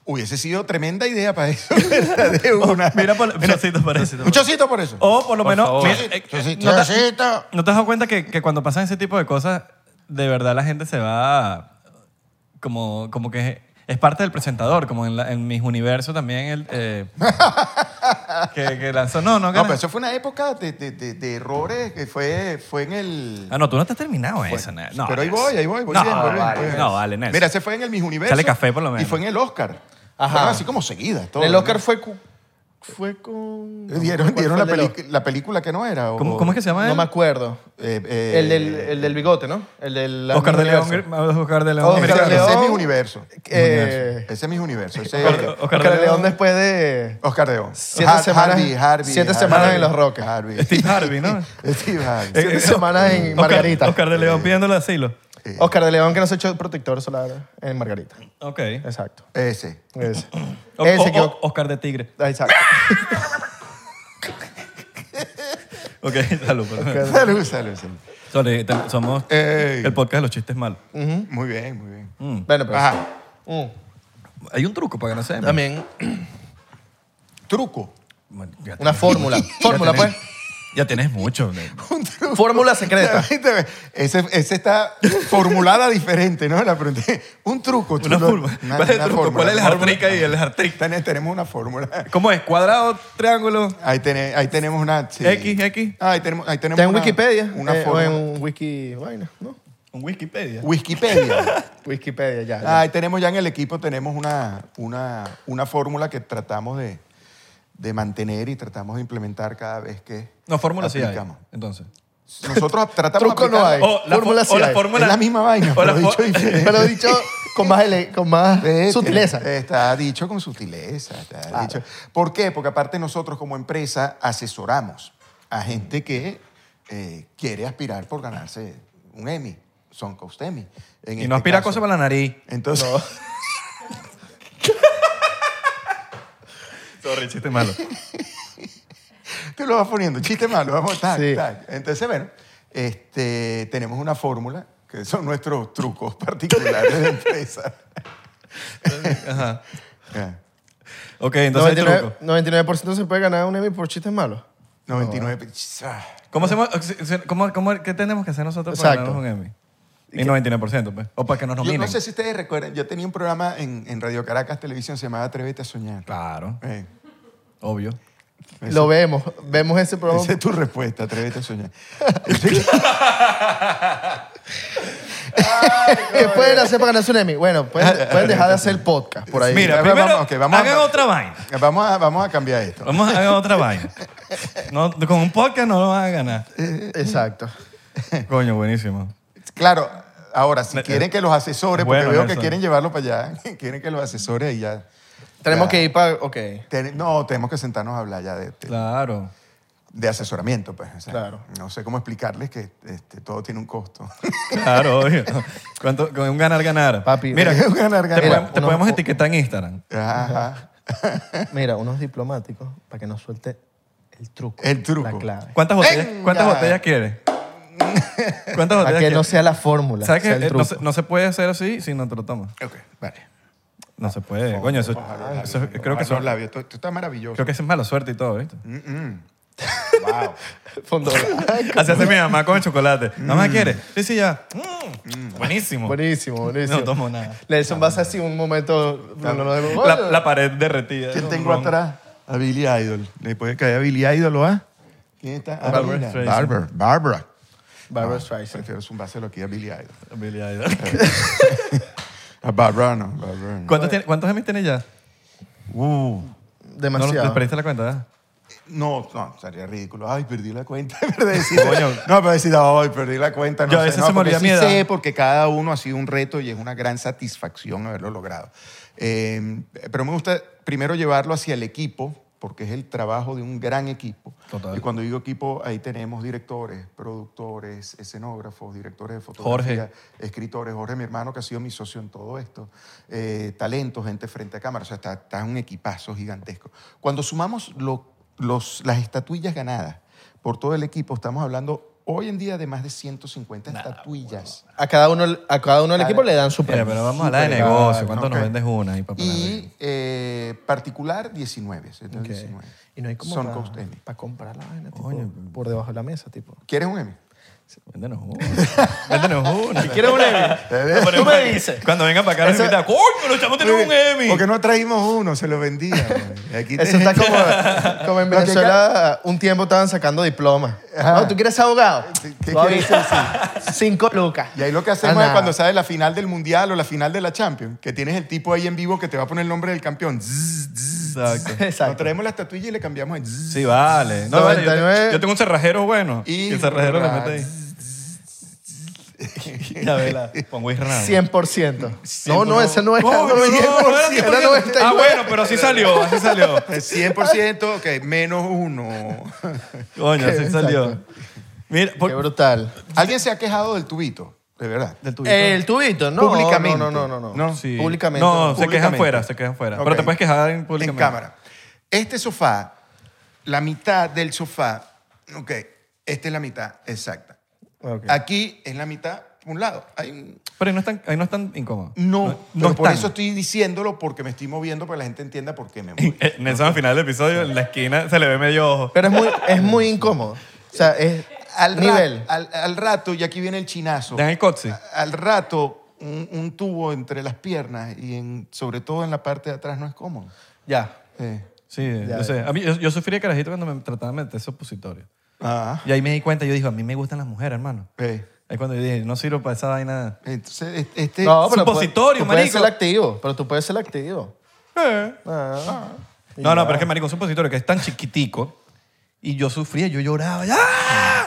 Hubiese sido tremenda idea para eso. (laughs) De una. Mira, por, chocito por eso. Un chocito por eso. O por lo Por menos. favor. mira, eh, Chocito. ¿no, te, Chocito. no te has dado cuenta que, que cuando pasan ese tipo de cosas, de verdad la gente se va como, como que es parte del presentador, como en, la- en mis universos también el eh, que, que lanzó. No, no, No, pero eso fue una época de, de- de- de errores que fue, fue en el... Ah, no, tú no te has terminado esa. ne- No, pero ahí voy, ahí voy. voy no, bien, voy bien, vale, voy bien. no, vale, Nelson. Mira, ese fue en el Mis Universo. Sale café, por lo menos. Y fue en el Oscar. Ajá. Fueron así como seguidas. todas, el Oscar ¿no? fue, cu- fue con... Dieron, ¿Cuál dieron la, peli- la película que no era. o- ¿Cómo, cómo es que se llama No él? me acuerdo. Eh, eh, El del, el del bigote, ¿no? El del... Oscar de León. Universo. Oscar de León. Oscar americano. de León. Ese es mi universo. Eh, Ese es mi universo. Ese Oscar- es Oscar Oscar de de León León. después de... Oscar de León. Siete semanas- siete semanas en Los Roques. Harvey. Steve Harvey, ¿no? (laughs) Steve Harvey. Siete semanas en Oscar- Margarita. Oscar de León pidiéndole asilo. Oscar de León que no se echó protector solar en Margarita. Ok. Exacto. Ese. Ese. (clears throat) O- Ese o- que... o- Oscar de Tigre. Ah, Exacto. (laughs) Ok, salud. favor. Salud, salud, salud. Sorry, te- somos Ey. el podcast de los chistes malos. Muy bien, muy bien. Mm. Bueno, pues. Ajá. mm, Hay un truco para que no se También Truco. Bueno, ya una fórmula. (laughs) Fórmula, pues. Ya tienes mucho. (laughs) Fórmula secreta. Ese, ese está formulada diferente, ¿no? La pregunta. Un truco. Una lo- fórmula. una- ¿Cuál es el truco? fórmula. ¿Cuál es el. Ten- Tenemos una fórmula. ¿Cómo es? ¿Cuadrado, triángulo? Ahí, ahí tenemos una... sí. X, X. Ah, ahí tenemos, ahí tenemos Está en una- Wikipedia Una eh, o fórmula. en Wiki vaina, ¿no? Un Wikipedia. Wikipedia. (laughs) Wikipedia, ya. ya. Ah, ahí tenemos ya en el equipo, tenemos una, una, una fórmula que tratamos de, de mantener y tratamos de implementar cada vez que No, fórmula sí hay. Entonces. Nosotros (laughs) tratamos de Truco no hay. O la, Fórmula fó- sí o la hay. fórmula. Es la misma vaina, pero dicho diferente. Pero dicho con más, ele- con más Eh, sutileza. Está dicho con sutileza. está dicho. ¿Por qué? Porque aparte nosotros como empresa asesoramos a gente que eh, quiere aspirar por ganarse un Emmy, son Coast Emmy. en Y este no aspira caso. cosas para la nariz. Entonces, (laughs) Sorry, chiste malo. (laughs) tú lo vas poniendo, chiste malo, vamos, tac, Sí. tac. Entonces, bueno, este, tenemos una fórmula que son nuestros trucos (laughs) particulares de empresa. (laughs) Ajá. Ok, entonces el 99%, truco. 99% se puede ganar un Emmy por chistes malos. 99. ah, ¿Cómo hacemos, cómo, cómo- ¿Qué tenemos que hacer nosotros para Exacto. ganarnos un Emmy? Y 99%, pues. O para que nos Yo nominen. no sé si ustedes recuerdan, yo tenía un programa en, en Radio Caracas Televisión, se llamaba Atrévete a Soñar. Claro, Eh, obvio. Lo vemos. Vemos ese programa. esa es tu respuesta, Atrévete a Soñar. (laughs) ¿Qué pueden hacer para ganarse un Emmy? Bueno, pueden, pueden dejar de hacer podcast por ahí. Mira, primero, vamos, ok, vamos a- hagan otra vaina. Vamos a, vamos a cambiar esto. Vamos a hagan otra vaina. No, con un podcast no lo van a ganar. Exacto. (laughs) Coño, buenísimo. Claro, ahora, si quieren que los asesores, porque Bueno, veo que quieren llevarlo para allá, (laughs) quieren que los asesores y ya. Tenemos ya. que ir para... Ok. Ten- no, tenemos que sentarnos a hablar ya de, de- Claro. de asesoramiento, pues. o sea, Claro. No sé cómo explicarles que este, todo tiene un costo. (laughs) Claro, obvio. ¿Cuánto, con un ganar-ganar. Papi, Mira, (laughs) un ganar, te, Mira, te uno- podemos etiquetar en Instagram. Ajá. Mira, unos diplomáticos para que nos suelte el truco. El truco. La clave. ¿Cuántas botellas. ¿cuántas botellas quieres? (laughs) ¿Cuántas Para botellas que quieres? no sea la fórmula. ¿Sabes que sea el eh, no, truco. se, no se puede hacer así si no te lo tomas? Ok, vale. No se puede. Coño, eso, eso- creo que eso, los labios. Tú, tú estás maravilloso. creo que eso es mala suerte y todo, ¿viste? Mm, mm. (laughs) Wow. Fondo blanco. Así hace mi mamá con el chocolate. ¿Mamá quiere? Sí, sí, ya. Mm, buenísimo. Buenísimo, buenísimo. No tomo nada. Nelson va a hacer así un momento... no, no, no, La, la pared derretida. ¿Quién tengo ron. atrás? A Billy Idol. ¿Le puede caer a Billy Idol o a? ¿Quién está? Ah, Barbra Streisand. Barbara. Barbara. Barbara No, Streisand. Prefiero zumbárselo aquí (laughs) (laughs) a Billy Idol. Billy Idol. A Barbara no. Barbara no. ¿Cuántos, tiene- ¿Cuántos Emmys tienes ya? Uh, no, Demasiado. ¿Te perdiste la cuenta? ¿eh? No, no, sería ridículo. Ay, perdí la cuenta. (laughs) Pero decir, Coño. no, pero decir, ay, perdí la cuenta. No Yo a sé, veces no, se me porque olvida sí mi edad. sé, porque cada uno ha sido un reto y es una gran satisfacción haberlo logrado. Eh, pero me gusta primero llevarlo hacia el equipo, porque es el trabajo de un gran equipo. Total. Y cuando digo equipo, ahí tenemos directores, productores, escenógrafos, directores de fotografía, escritores. Jorge, mi hermano, que ha sido mi socio en todo esto. Eh, talentos, gente frente a cámara. O sea, está, está un equipazo gigantesco. Cuando sumamos lo- los, las estatuillas ganadas por todo el equipo, estamos hablando hoy en día de más de 150 estatuillas. A cada uno, a cada uno del equipo le dan su premio. pero vamos a hablar de negocio. ¿Cuánto ok. nos vendes una? Y, pa' ponerle? Y eh, particular, 19. entonces Ok. 19. Y no hay como Son para, Emmy. comprar la vaina tipo, Coño. por debajo de la mesa, tipo. ¿Quieres un Emmy? Véndenos una. Véndenos una. ¿Quieres un Emmy? Tú me dices. Cuando vengan para acá, nos Eso- invitan. ¡Coño, los chamos tenemos un Emmy! Porque no traímos uno, se lo vendía. (laughs) Aquí Eso te- está como, (laughs) como en Venezuela, un tiempo estaban sacando diplomas. No, ¿Tú quieres ser abogado? ¿Qué quieres avisas, Cinco lucas. Y ahí lo que hacemos Ah, es cuando sale la final del Mundial o la final de la Champions, que tienes el tipo ahí en vivo que te va a poner el nombre del campeón. Zzz, zzz. Exacto. Nos Exacto. traemos la estatuilla y le cambiamos el. Sí, vale. No, vale, yo, 99. yo tengo un cerrajero bueno. Y, Y- el cerrajero le Ah, mete ahí. Ya vela. Con Wiz Renado. 100%. No, no, ese no es. No, no, no, 100%. era Era 100%. 99. Ah, bueno, pero así salió, así salió. El 100%, ok, menos uno. Coño, así Exacto. salió. Mira, por- Qué brutal. ¿Alguien se ha quejado del tubito? De verdad. del tubito. El tubito, no. Públicamente. No, no, no, no. No. Sí. Públicamente. No, se quejan Públicamente. fuera, se quejan fuera. Pero Ok. te puedes quejar en En públicamente. cámara. Este sofá, la mitad del sofá, ok, esta es la mitad exacta. Ok. Aquí es la mitad, un lado. Hay un- Pero ahí no es tan, ahí no es tan incómodo. No, no pero por tan. eso estoy diciéndolo porque me estoy moviendo para que la gente entienda por qué me (laughs) muevo. Eh, Nelson al final del episodio, en la esquina, se le ve medio ojo. Pero es muy, es muy incómodo. O sea, es Al, ra- nivel. al, al rato, y aquí viene el chinazo, Dan el coxi. al rato un, un tubo entre las piernas y en, sobre todo en la parte de atrás no es cómodo. Ya. Eh. Sí, Ya, yo sé. A mí, yo, yo sufrí de carajito cuando me trataban de meter supositorio. Ah, Y ahí me di cuenta, yo dije, a mí me gustan las mujeres, hermano. eh. Ahí cuando yo dije, no sirvo para esa vaina. Entonces, es- este... No, pero supositorio, tú puedes marico. ser activo, pero tú puedes ser activo. Ah. Y No, no, pero es que marico, un supositorio que es tan chiquitico y yo sufría, yo lloraba. ¡Ah!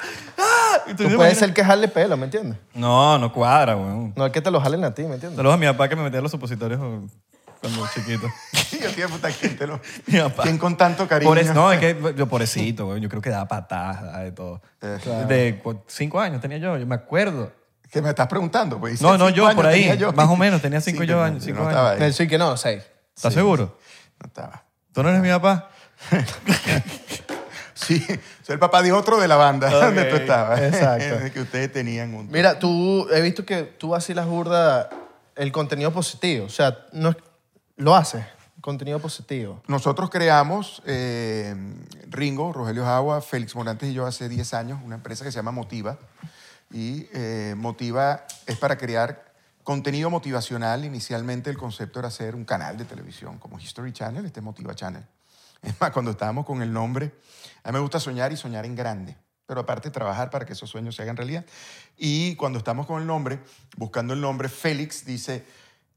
Tú te puedes imaginas- ser que jale pelo, ¿me entiendes? No, no cuadra, weón. No es que te lo jalen a ti, ¿me entiendes? Saludos a mi papá que me metía los supositorios cuando chiquito. (laughs) Yo tío, puta, ¿quién, te lo- (laughs) Mi papá. ¿Quién con tanto cariño? Por eso, no, es que yo pobrecito, weón. Yo creo que daba patadas, daba de todo. Eh, De cu- cinco años tenía yo, yo me acuerdo. ¿Qué me estás preguntando? Pues, No, no, cinco yo, años por ahí, tenía más o menos, tenía cinco yo no, años, cinco no años. estaba ahí. Nelson, y que no, seis. ¿Estás seguro? No estaba. ¿Tú no eres mi papá? (laughs) Sí, soy el papá de otro de la banda (laughs) donde tú estabas. exacto. (laughs) que ustedes tenían un... Mira, tú, he visto que tú vacilas burda el contenido positivo. O sea, no es- lo haces, contenido positivo. Nosotros creamos, eh, Ringo, Rogelio Jagua, Félix Morantes y yo hace 10 años, una empresa que se llama Motiva. Y eh, Motiva es para crear contenido motivacional. Inicialmente el concepto era hacer un canal de televisión como History Channel, este es Motiva Channel. Es más, cuando estábamos con el nombre, a mí me gusta soñar y soñar en grande, pero aparte trabajar para que esos sueños se hagan realidad. Y cuando estamos con el nombre, buscando el nombre, Félix dice,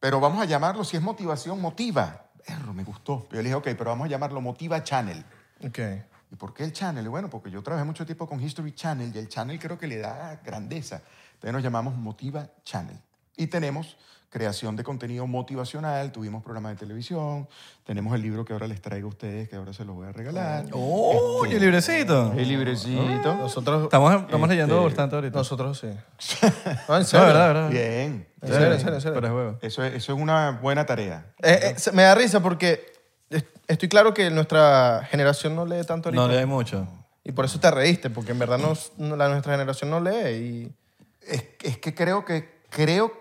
pero vamos a llamarlo, si es motivación, motiva. Perro, me gustó. Yo le dije, ok, pero vamos a llamarlo Motiva Channel. Ok. ¿Y por qué el channel? Bueno, porque yo trabajé mucho tiempo con History Channel y el channel creo que le da grandeza. Entonces nos llamamos Motiva Channel. Y tenemos creación de contenido motivacional, tuvimos programas de televisión, tenemos el libro que ahora les traigo a ustedes, que ahora se los voy a regalar. ¡Oh! ¿Y el librecito? El librecito. Nosotros, Estamos, estamos leyendo Este, bastante ahorita. nosotros sí. (laughs) No, en No, serio. verdad, verdad. Bien. En serio, en serio, en serio. Pero es. Eso es, eso es una buena tarea. Eh, eh, me da risa porque est- estoy claro que nuestra generación no lee tanto ahorita. No le hay mucho. Y por eso te reíste, porque en verdad nos- no- la, nuestra generación no lee. Y... Es, es que creo que, creo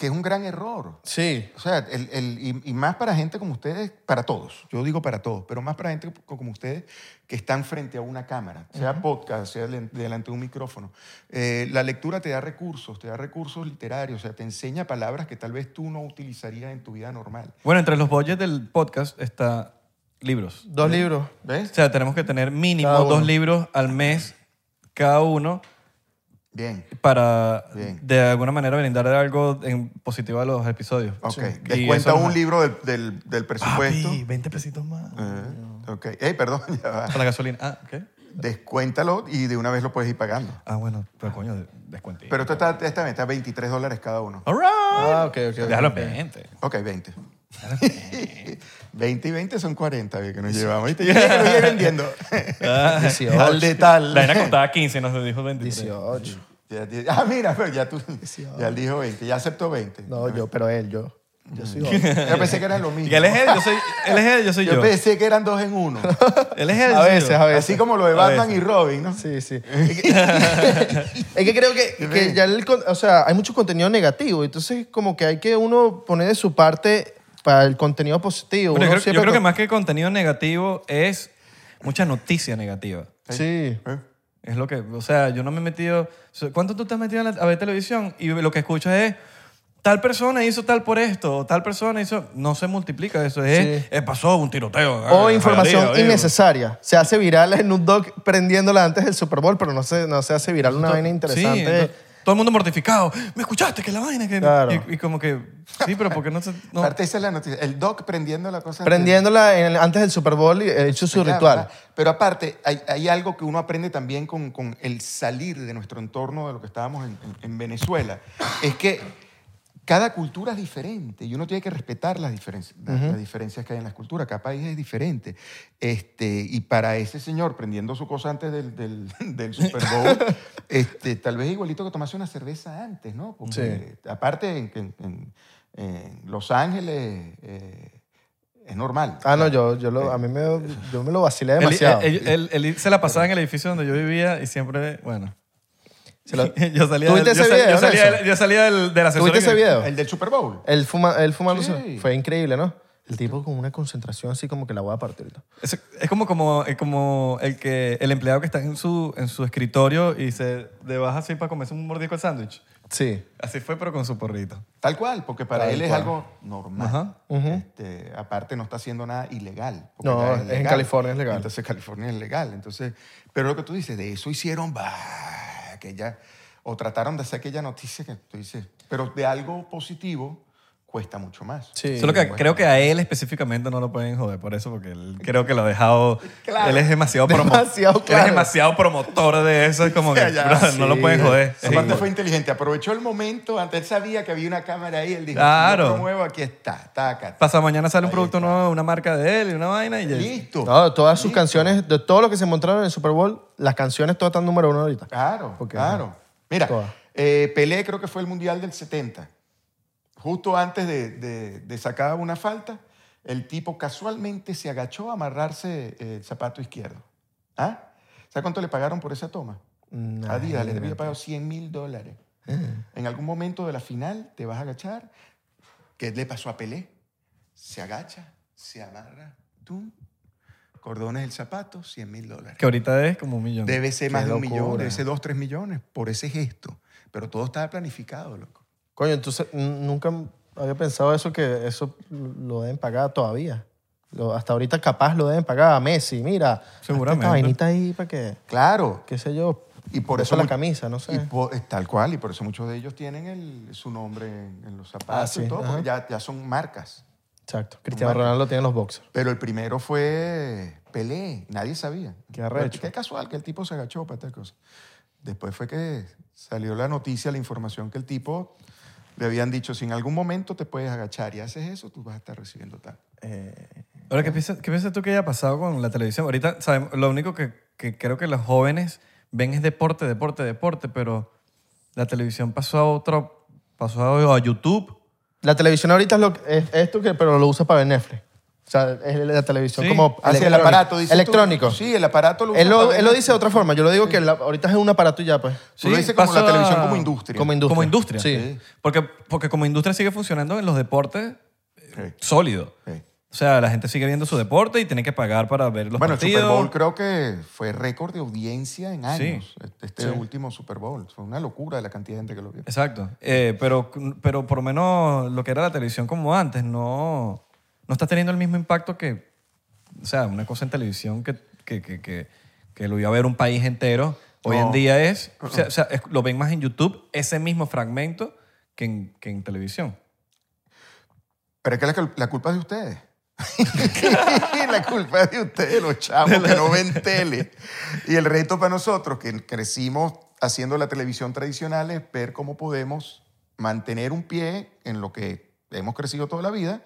que es un gran error. Sí. O sea, el, el- y, y más para gente como ustedes, para todos, yo digo para todos, pero más para gente co- como ustedes que están frente a una cámara, sea podcast, sea delante de un micrófono. Eh, la lectura te da recursos, te da recursos literarios, o sea, te enseña palabras que tal vez tú no utilizarías en tu vida normal. Bueno, entre los budgets del podcast está libros. Dos libros. O ¿Ves? sea, tenemos que tener mínimo dos libros al mes cada uno Bien. para Bien. de alguna manera brindar algo en positivo a los episodios. Ok. Sí. Y Descuenta un libro del, del, del presupuesto. Papi, 20 pesitos más. Eh, ok. Ey, perdón, (laughs) ya va. Para la gasolina. Ah, ¿qué? Descuéntalo y de una vez lo puedes ir pagando. Ah, bueno, pero coño, descuento. Pero esto está, está a 23 dólares cada uno. All right. Ah, ok, ok. Déjalo en 20. Ok, 20. 20 y 20 son 40 ve, que nos llevamos. ¿Viste? Yo que lo iba vendiendo. Ah, 18. Al de tal. La vaina costaba 15 y nos dijo 23. 18. Ya- ya- ah, mira, pero ya tú. Ya él dijo 20. Ya aceptó 20. No, yo, pero él, yo. Yo soy otro. Yo (laughs) pensé que eran lo mismo. Y él es él, yo soy, él es él, yo soy Yo yo. pensé que eran dos en uno. Él es él. A veces, yo. a veces. Así como lo de Batman y Robin, ¿no? Sí, sí. (laughs) Es que, creo que, que ya el, o sea, hay mucho contenido negativo. Entonces, como que hay que uno poner de su parte para el contenido positivo. Bueno, yo, creo, yo siempre creo que más que contenido negativo es mucha noticia negativa. Sí. ¿Eh? Es lo que, o sea, yo no me he metido. ¿Cuánto tú te has metido a, la- a ver televisión y lo que escuchas es tal persona hizo tal por esto, o tal persona hizo. No se multiplica eso. Es, Sí. eh, pasó un tiroteo. O Ah, información Jayalía, digo. innecesaria. Se hace viral en un dog prendiéndola antes del Super Bowl, pero no se, no se hace viral una vaina Sí, interesante. entonces, todo el mundo mortificado. ¿Me escuchaste? Que la vaina. Que... Claro. Y, y como que, sí, pero ¿por qué no se.? (laughs) No? Aparte, esa es la noticia. El doc prendiendo la cosa. prendiéndola en el- antes del Super Bowl y eh, hecho su Claro, ritual. ¿verdad? Pero aparte, hay, hay algo que uno aprende también con, con el salir de nuestro entorno, de lo que estábamos en, en- en Venezuela. Es que cada cultura es diferente y uno tiene que respetar las diferencias, las, las diferencias que hay en las culturas. Cada país es diferente. Este, y para ese señor, prendiendo su cosa antes del, del, (laughs) del Super Bowl, (laughs) este, tal vez igualito que tomarse una cerveza antes, ¿no? Porque aparte, en, en- en- en Los Ángeles eh, es normal. Ah, no, yo, yo, lo, a mí me, yo me lo vacilé Él, demasiado. él- él- él se la pasaba en el edificio donde yo vivía y siempre, bueno. Lo- (laughs) yo salía ¿Tú viste del, yo ese video, yo salía, Nelson? del- yo salía del, del asesor. ¿Tuviste ese video? El del Super Bowl. Él, fuma, él fumando. Sí. Fue increíble, ¿no? El tipo con una concentración así como que la voy a partir. Es, es como, como, es como el, que, el empleado que está en su, en su escritorio y se de baja así para comerse un mordisco de sándwich. Sí. Así fue, pero con su porrito. Tal cual, porque para Tal él es cual. algo normal. Ajá. Este, aparte no está haciendo nada ilegal. No, es en California, es legal. Entonces California es legal. Entonces, pero lo que tú dices, de eso hicieron, bah, que ya, o trataron de hacer aquella noticia que tú dices, pero de algo positivo cuesta mucho más. Sí. Solo que creo que a él específicamente no lo pueden joder por eso, porque él creo que lo ha dejado. Claro. Él es demasiado, promo- Demasiado él es demasiado promotor de eso. Es como que Ya, no lo pueden joder. Aparte Sí. fue inteligente, aprovechó el momento, antes él sabía que había una cámara ahí, él dijo, Claro. si yo promuevo, aquí está, taca. Pasa mañana sale un producto está. nuevo, una marca de él y una vaina y ya. Listo. No, todas sus Listo. canciones, de todo lo que se mostraron en el Super Bowl, las canciones todas están número uno ahorita. Claro, Porque, claro. Mira, eh, Pelé creo que fue el Mundial del 70. Justo antes de, de- de sacar una falta, el tipo casualmente se agachó a amarrarse eh, el zapato izquierdo. ¿Ah? ¿Sabes cuánto le pagaron por esa toma? Adidas le había pagado 100 mil dólares. En algún momento de la final te vas a agachar. ¿Qué le pasó a Pelé? Se agacha, se amarra, tum, cordones del zapato, 100 mil dólares. Que ahorita es como un millón. Debe ser más de un locura. millón, debe ser dos, tres millones por ese gesto. Pero todo estaba planificado, loco. Coño, entonces nunca había pensado eso, que eso lo deben pagar todavía. Lo- hasta ahorita capaz lo deben pagar a Messi. Mira, Seguramente. esta vainita ahí para que, Claro. qué sé yo, Y por eso la camisa, no sé. Y tal cual, y por eso muchos de ellos tienen el- su nombre en, los zapatos Ah, sí, y todo, ajá. porque ya, ya son marcas. Exacto. Cristiano. Ronaldo tiene los boxers. Pero el primero fue Pelé, nadie sabía. Qué arrecho. Qué casual que el tipo se agachó para esta cosa. Después fue que salió la noticia, la información que el tipo le habían dicho, si en algún momento te puedes agachar y haces eso, tú vas a estar recibiendo tal. Eh, Ahora, ¿qué piensas, ¿qué piensas tú que haya pasado con la televisión? Ahorita, sabemos, lo único que, que creo que los jóvenes ven es deporte, deporte, deporte, pero la televisión pasó a otro, pasó a YouTube. la televisión ahorita es, lo, que- es esto, que, pero lo usa para ver Netflix. O sea, es la televisión Sí. como Hacia el electrónico. aparato, dices tú. Electrónico. Sí, el aparato lo usa Él lo, para él lo dice de otra forma. Yo lo digo que la- ahorita es un aparato y ya, pues. Tú lo Sí, dices como la televisión como industria. Como industria. Como industria. Sí. Porque, porque como industria sigue funcionando en los deportes Sí, sólido. sí. O sea, la gente sigue viendo su deporte y tiene que pagar para ver los Bueno, el partidos. Super Bowl creo que fue récord de audiencia en años. Sí. Este Sí. último Super Bowl. Fue una locura la cantidad de gente que lo vio. Exacto. Eh, pero, pero por lo menos lo que era la televisión como antes no, no está teniendo el mismo impacto que, o sea, una cosa en televisión que, que, que, que, que lo iba a ver un país entero. Hoy No. en día es, o sea, o sea, es- lo ven más en YouTube, ese mismo fragmento, que en, que en televisión. Pero es que la, la culpa es de ustedes. (laughs) la culpa es de ustedes, los chavos que no ven tele. Y el reto para nosotros, que crecimos haciendo la televisión tradicional, es ver cómo podemos mantener un pie en lo que hemos crecido toda la vida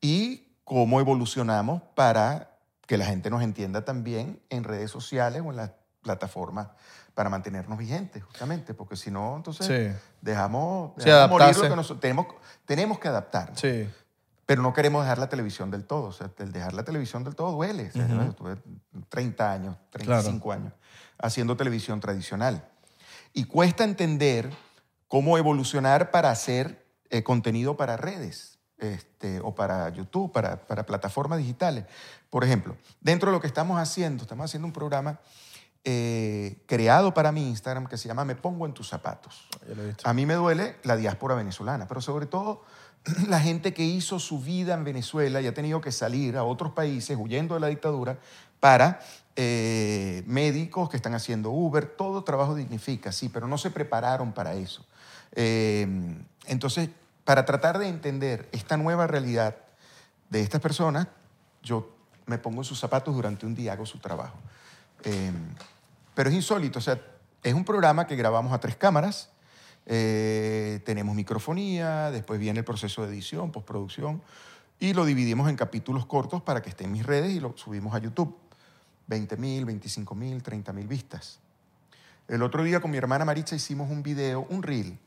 y cómo evolucionamos para que la gente nos entienda también en redes sociales o en las plataformas para mantenernos vigentes, justamente, porque si no, entonces Sí. dejamos, Sí, dejamos morir lo que nosotros tenemos, tenemos que adaptar. Sí. Pero no queremos dejar la televisión del todo. O sea, el dejar la televisión del todo duele. O sea, yo Estuve 30 años, 35 años haciendo televisión tradicional. Y cuesta entender cómo evolucionar para hacer eh, contenido para redes este, o para YouTube, para, para plataformas digitales. Por ejemplo, dentro de lo que estamos haciendo, estamos haciendo un programa eh, creado para mi Instagram que se llama Me Pongo en tus zapatos. Visto. A mí me duele la diáspora venezolana, pero sobre todo (clears throat) la gente que hizo su vida en Venezuela y ha tenido que salir a otros países huyendo de la dictadura para eh, médicos que están haciendo Uber, todo trabajo dignifica, sí, pero no se prepararon para eso. Eh, entonces, para tratar de entender esta nueva realidad de estas personas, yo me pongo en sus zapatos durante un día, hago su trabajo. Eh, pero es insólito, o sea, es un programa que grabamos a tres cámaras, eh, tenemos microfonía, después viene el proceso de edición, postproducción, y lo dividimos en capítulos cortos para que esté en mis redes y lo subimos a YouTube. 20 mil, 25 mil, 30 mil vistas. El otro día con mi hermana Maritza hicimos un video, un reel,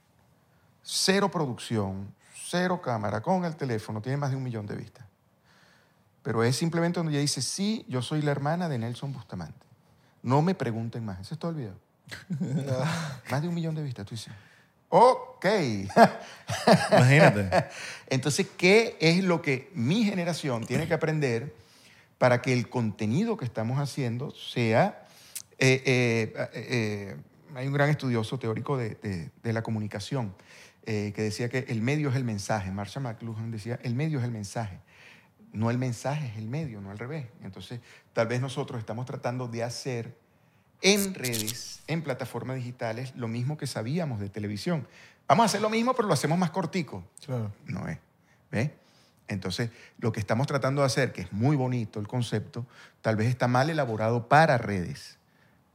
cero producción, cero cámara, con el teléfono, tiene más de un millón de vistas. Pero es simplemente donde ella dice, sí, yo soy la hermana de Nelson Bustamante. No me pregunten más, ese es todo el video. (laughs) Más de un millón de vistas, tú dices. Ok. (laughs) Imagínate. Entonces, ¿qué es lo que mi generación tiene que aprender para que el contenido que estamos haciendo sea... eh, eh, eh, eh, hay un gran estudioso teórico de, de- de la comunicación eh, que decía que el medio es el mensaje. Marshall McLuhan decía, el medio es el mensaje. No el mensaje es el medio, no al revés. Entonces, tal vez nosotros estamos tratando de hacer en redes, en plataformas digitales, lo mismo que sabíamos de televisión. Vamos a hacer lo mismo, pero lo hacemos más cortico. Claro. No es. ¿Ves? Entonces, lo que estamos tratando de hacer, que es muy bonito el concepto, tal vez está mal elaborado para redes,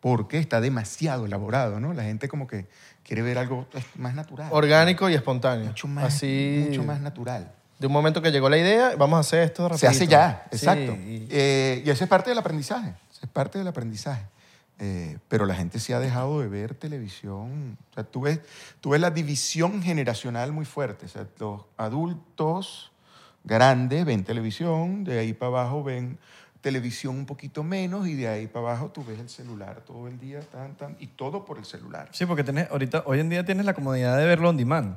porque está demasiado elaborado, ¿no? La gente como que quiere ver algo pues, más natural. Orgánico y espontáneo. Mucho más, Así, mucho más natural. de un momento que llegó la idea, vamos a hacer esto Se hace ya, exacto. y- Eh, y eso es parte del aprendizaje. Eso es parte del aprendizaje. Eh, pero la gente se ha dejado de ver televisión. O sea, tú ves, tú ves la división generacional muy fuerte. O sea, los adultos grandes ven televisión, de ahí para abajo ven televisión un poquito menos y de ahí para abajo tú ves el celular todo el día, tan, tan, y todo por el celular. Sí, porque tienes, ahorita, hoy en día tienes la comodidad de verlo on demand.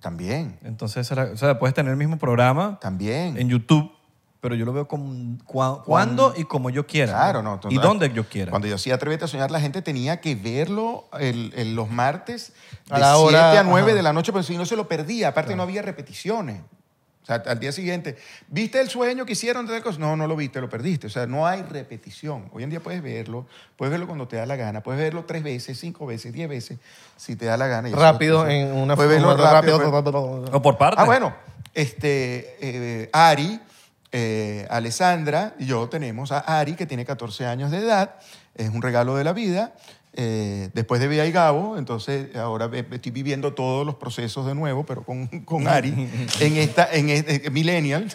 También, Entonces, o sea, puedes tener el mismo programa también. en YouTube, pero yo lo veo como, cua- cuando y como yo quiera. Claro, no. tú Y donde yo quiera. Cuando yo hacía Atrévete a Soñar, la gente tenía que verlo el- el- los martes de A la 7 hora, a 9 ajá. de la noche, pero si no se lo perdía. Aparte no había repeticiones. O sea, al día siguiente, ¿viste el sueño que hicieron? de tal cosa? No, no lo viste, lo perdiste. O sea, no hay repetición. Hoy en día puedes verlo, puedes verlo cuando te da la gana, puedes verlo tres veces, cinco veces, diez veces, si te da la gana. y rápido, eso- en una puedes verlo rápido. o por parte. Ah, bueno, este, eh, Ari, eh, Alessandra y yo tenemos a Ari, que tiene 14 años de edad, es un regalo de la vida. Eh, después de Bea y Gabo, entonces ahora estoy viviendo todos los procesos de nuevo, pero con, con (laughs) Ari, en esta, en este, Millennial.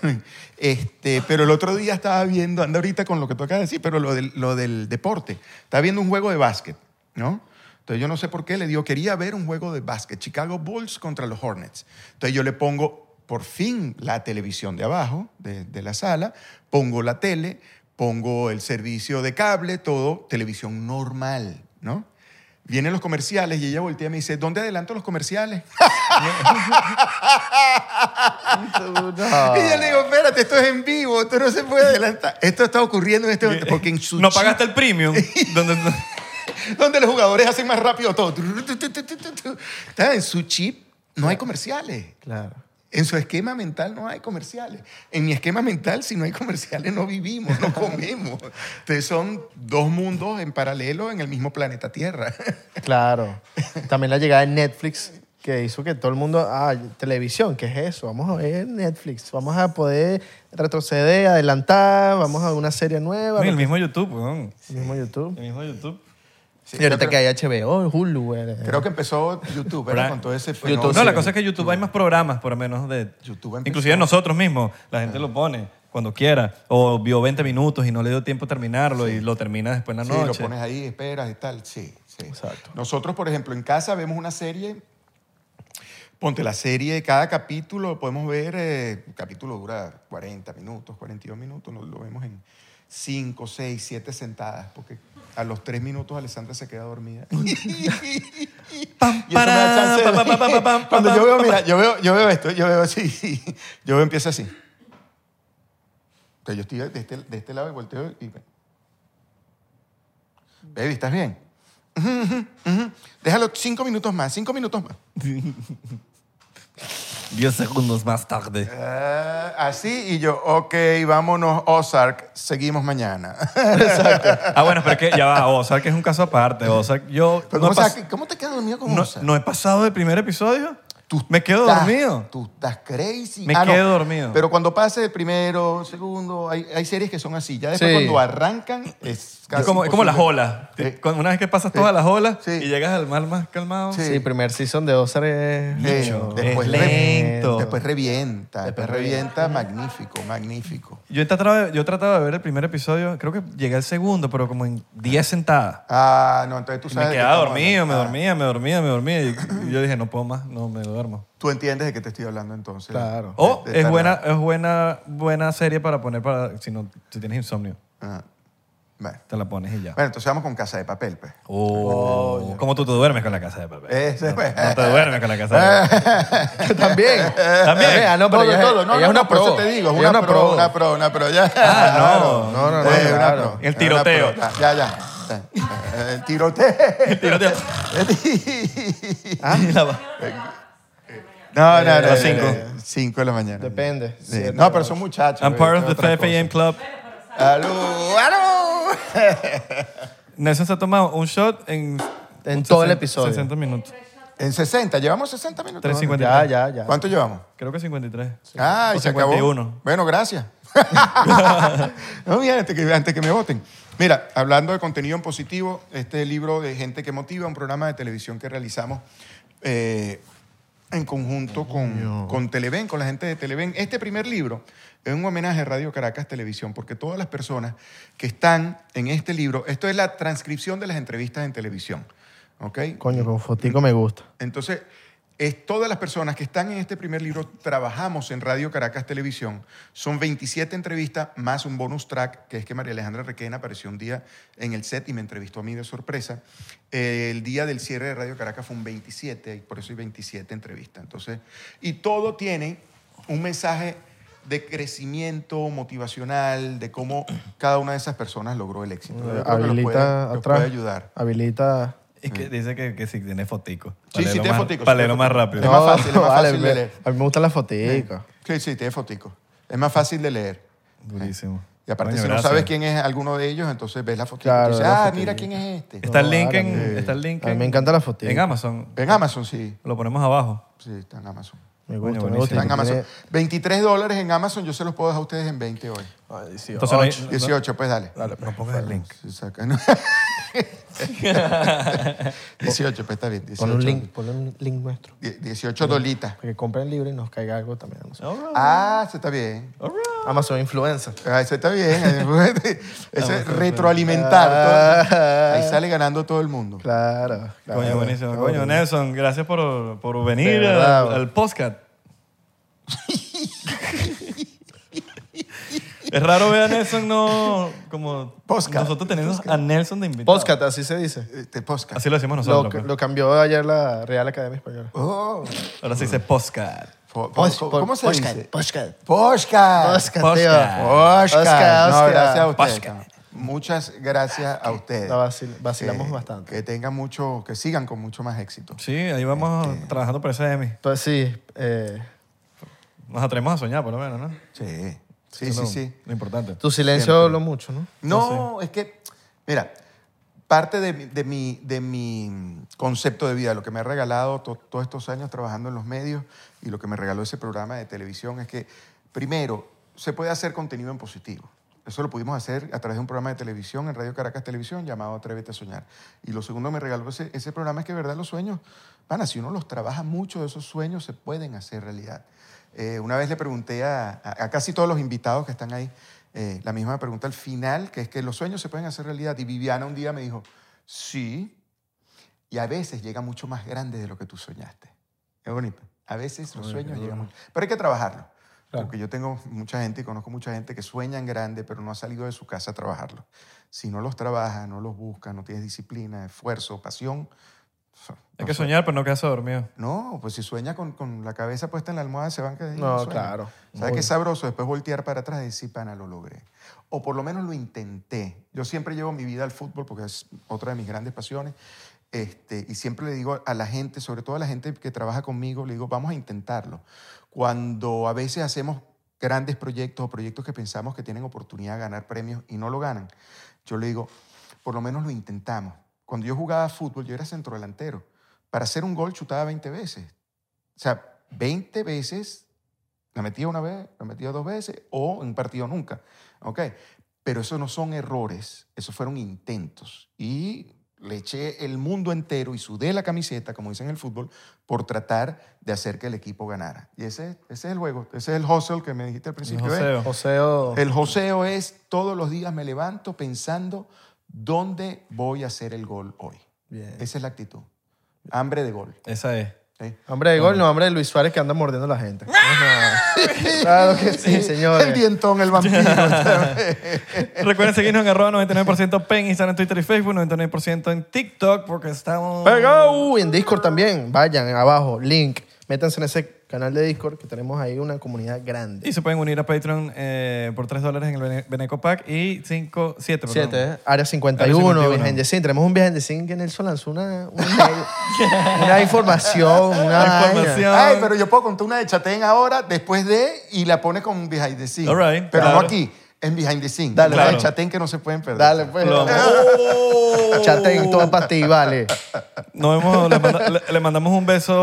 Este, pero el otro día estaba viendo, anda ahorita con lo que tú acabas de decir, pero lo del, lo del deporte. Estaba viendo un juego de básquet, ¿no? Entonces yo no sé por qué le digo, quería ver un juego de básquet, Chicago Bulls contra los Hornets. Entonces yo le pongo por fin la televisión de abajo, de, de la sala, pongo la tele, pongo el servicio de cable, todo, televisión normal, ¿no? Vienen los comerciales y ella voltea y me dice, ¿dónde adelanto los comerciales? (laughs) (laughs) Y yo le digo, espérate, esto es en vivo, esto no se puede adelantar. Esto está ocurriendo en este momento porque en su no pagaste el premium. (laughs) donde, donde los jugadores hacen más rápido todo. En su chip no hay comerciales. Claro. En su esquema mental no hay comerciales. En mi esquema mental, si no hay comerciales, no vivimos, no (laughs) comemos. Entonces son dos mundos en paralelo en el mismo planeta Tierra. (laughs) Claro. También la llegada de Netflix que hizo que todo el mundo, ah, televisión, ¿qué es eso? Vamos a ver Netflix, vamos a poder retroceder, adelantar, vamos a ver una serie nueva, el lo mismo YouTube, weón. que- mismo YouTube. El mismo YouTube. Sí, y ahorita que creo, hay HBO, Hulu, güey. creo que empezó YouTube, ¿verdad? Con todo ese YouTube. No, la sí. cosa es que YouTube hay más programas, por lo menos de... YouTube empezó- Inclusive nosotros mismos, la gente lo pone cuando quiera. O vio 20 minutos y no le dio tiempo a terminarlo y lo termina después en la Sí, lo noche. pones ahí, esperas y tal. Sí, sí. Exacto. Nosotros, por ejemplo, en casa vemos una serie. Ponte la serie, cada capítulo podemos ver, eh, el capítulo dura 40 minutos, 42 minutos, lo, lo vemos en 5, 6, 7 sentadas, porque a los 3 minutos Alessandra se queda dormida. (laughs) y Cuando yo veo, mira, yo veo, yo veo esto, yo veo así, (laughs) yo veo empiezo así. Entonces yo estoy de este, de este lado y volteo y... Baby, ¿estás bien? Ujú. Déjalo cinco minutos más, cinco minutos más. (laughs) 10 segundos más tarde. Ah, así y yo, ok, vámonos, Ozark, seguimos mañana. Ah, bueno, pero es que ya va, Ozark es un caso aparte. Ozark, yo Pero no, ¿cómo, he pas- se- ¿Cómo te quedas dormido con no- Ozark? no he pasado del primer episodio. Tú me quedo estás- dormido. Tú estás crazy. Me quedo dormido. Pero cuando pase el primero, segundo, hay, hay series que son así. Ya después Sí. cuando arrancan es casi Es como, es como las olas. Sí. Cuando- Una vez que pasas todas las olas Sí. y llegas al mar más calmado. Sí. Sí, primer season de Ozark es... Después, es re- lento. después revienta, después, Después revienta, magnífico, magnífico. Yo he tratado, de- yo he tratado de ver el primer episodio, creo que llegué al segundo, pero como en 10 sentadas. Ah, no, entonces tú Y sabes. me quedaba dormido, me dormía, me dormía, me dormía. Y, y yo dije, no puedo más, no me duermo. Tú entiendes de qué te estoy hablando entonces. Claro. O de es buena, es buena, buena serie para poner para si, no, si tienes insomnio. Ah. Bueno. Te la pones y ya. Bueno, entonces vamos con Casa de Papel, pues. Oh, ¿Cómo tú te duermes con la casa de papel? Ese, pues. No te duermes con la casa de papel. (laughs) También. También. Ah, no, pero todo, ella, todo. No, ella no, es una no, por eso pro. te digo, es Ella una, pro, una pro, una pro, ya. Ah, no. No, no, no, Eh, una pro, El una tiroteo. pro, Ya, ya. Eh, El tiroteo. Tiroteo. (laughs) Ah, No, no, no. A las no, cinco. no, Cinco de la mañana. Depende. Sí. No, pero son muchachos. I'm part of the otra 5 a.m. club. Aló, aló. (laughs) Nelson se ha tomado un shot en... En todo el 60 episodio. 60 minutos. En 60, llevamos 60 minutos. 3.53. Ya, ya, ya. ¿Cuánto llevamos? Creo que 53. Ah, y se acabó. 51. Bueno, gracias. (laughs) no, mira, antes que, antes que me voten. Mira, hablando de contenido en positivo, este libro de Gente que Motiva, un programa de televisión que realizamos eh, en conjunto con, con Televen, con la gente de Televen. Este primer libro es un homenaje a Radio Caracas Televisión, porque todas las personas que están en este libro, esto es la transcripción de las entrevistas en televisión. ¿Ok? Coño, con fotico me gusta. Entonces, es todas las personas que están en este primer libro trabajamos en Radio Caracas Televisión. Son 27 entrevistas más un bonus track, que es que María Alejandra Requena apareció un día en el set y me entrevistó a mí de sorpresa. Eh, el día del cierre de Radio Caracas fue un 27, y por eso hay 27 entrevistas. Entonces, y todo tiene un mensaje de crecimiento motivacional, de cómo cada una de esas personas logró el éxito. Yo creo que los Habilita puede- los atrás. puede ayudar. Habilita. (laughs) Y que dice que, que sí tiene fotico. Sí, sí, tiene fotico, Para leerlo más rápido. Es más fácil, es más vale, fácil de leer. A mí me gustan las foticos. Sí, sí, tiene fotico. Es más fácil de leer. Durísimo. Y aparte, Coño, si gracias. no sabes quién es alguno de ellos, entonces ves la foto Claro, y dices, la ah, fotico. mira quién es este. Está el link en... Está el link A mí me encantan las foticos. En Amazon. En Amazon, sí. Lo ponemos abajo. Sí, está en Amazon. Me Coño, gusta, me buenísimo. gusta. Está en Amazon. tiene- 23 dólares en Amazon, yo se los puedo dejar a ustedes en 20 hoy. Entonces no hay- ocho. 18, pues dale. No pongas el link. Sí, saca, ¿no? (laughs) (laughs) 18, pues está bien. 18, Ponle un link, ponle un link nuestro. Die- 18 dolitas. Para que compren el libro y nos caiga algo también. no sé. Ah, eso está bien. Amazon Influencer. Ah, Eso está bien. (laughs) Eso es retroalimentar. Ahí sale ganando todo el mundo. Claro. claro. Coño, buenísimo. Claro. Coño, Nelson, gracias por, por venir al, al podcast. (laughs) es raro ver a Nelson no como Podcast. nosotros tenemos a Nelson de invitado. Podcast, así se dice. Este podcast. Así lo decimos Lo, nosotros. pues. lo cambió ayer la Real Academia Española. Oh. Ahora se dice podcast. Po- Pos- ¿Cómo, po- cómo se podcast, dice? Podcast. Podcast. Podcast, tío. Podcast. Oscar. Oscar, No, Oscar. gracias a ustedes. Podcast. Muchas gracias a ustedes. La vacil- vacilamos Que- bastante. Que tengan mucho, que sigan con mucho más éxito. Sí, ahí vamos Este. trabajando por ese Emmy. Entonces sí, eh, Nos atrevemos a soñar, por lo menos, ¿no? Sí, sí, Eso sí, lo- sí. Lo importante. tu silencio habló mucho, ¿no? No, es que, mira, parte de, mi- de mi, de mi concepto de vida, lo que me ha regalado to- todos estos años trabajando en los medios y lo que me regaló ese programa de televisión es que, primero, se puede hacer contenido en positivo. Eso lo pudimos hacer a través de un programa de televisión en Radio Caracas Televisión llamado Atrévete a Soñar. Y lo segundo que me regaló ese, ese programa es que, de verdad, los sueños, van si uno los trabaja mucho, esos sueños se pueden hacer realidad. Eh, una vez le pregunté a, casi todos los invitados que están ahí eh, la misma pregunta al final, que es que los sueños se pueden hacer realidad. Y Viviana un día me dijo, sí, y a veces llega mucho más grande de lo que tú soñaste. Es bonito. A veces los sueños llegan mucho. Pero hay que trabajarlo. Porque yo tengo mucha gente y conozco mucha gente que sueña en grande, pero no ha salido de su casa a trabajarlo. Si no los trabaja, no los busca, no tienes disciplina, esfuerzo, pasión. Hay que soñar, pero no quedarse dormido. No, pues si sueña con, con la cabeza puesta en la almohada, se van a quedar No, sueñan. claro. ¿Sabes qué es sabroso? Después voltear para atrás y decir, pana, lo logré. O por lo menos lo intenté. Yo siempre llevo mi vida al fútbol porque es otra de mis grandes pasiones. Este, y siempre le digo a la gente, sobre todo a la gente que trabaja conmigo, le digo, vamos a intentarlo. Cuando a veces hacemos grandes proyectos o proyectos que pensamos que tienen oportunidad de ganar premios y no lo ganan, yo le digo, por lo menos lo intentamos. Cuando yo jugaba fútbol, yo era centrodelantero. Para hacer un gol chutaba 20 veces. O sea, 20 veces, la metía una vez, la metía dos veces, o en un partido nunca. ¿Ok? Pero eso no son errores, esos fueron intentos. Y le eché el mundo entero y sudé la camiseta, como dicen en el fútbol, por tratar de hacer que el equipo ganara. Y ese, ese es el juego, ese es el hustle que me dijiste al principio. ¿eh? joseo. Joseo. El joseo es todos los días me levanto pensando dónde voy a hacer el gol hoy. Bien. Esa es la actitud. Hambre de gol. Esa es. ¿sí? Hombre de gol, no hombre de Luis Suárez que anda mordiendo a la gente. (laughs) Claro que sí, señores. El dientón, el vampiro. (laughs) Recuerden seguirnos en arroba 99% P en Instagram, Twitter y Facebook, 99% en TikTok, porque estamos... Pegao. Y en Discord también. Vayan abajo, link. Métanse en ese canal de Discord que tenemos ahí una comunidad grande. Y se pueden unir a Patreon eh, por 3 dólares en el Bene- Beneco Pack y 5, 7, perdón. Siete, ¿eh? Área 51, Área 51. behind the scene. Tenemos un behind the scene que Nelson lanzó una, una, (laughs) una información, una vaina. información. Ay, pero yo puedo contar una de Chatén ahora, después de, y la pone con behind the scene. All right, pero claro. no aquí, en behind the scene. Dale, claro. Chatén que no se pueden perder. Dale, pues. Lo- (laughs) Chaten, todo para ti, vale. Nos vemos, le, manda- le- le mandamos un beso.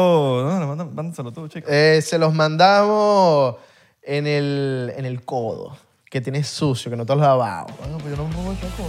No, le manda- mándaselo tú, chicos. Eh, se los mandamos en el, en el codo, que tienes sucio, que no te has lavado. Bueno, pues yo no me pongo el codo.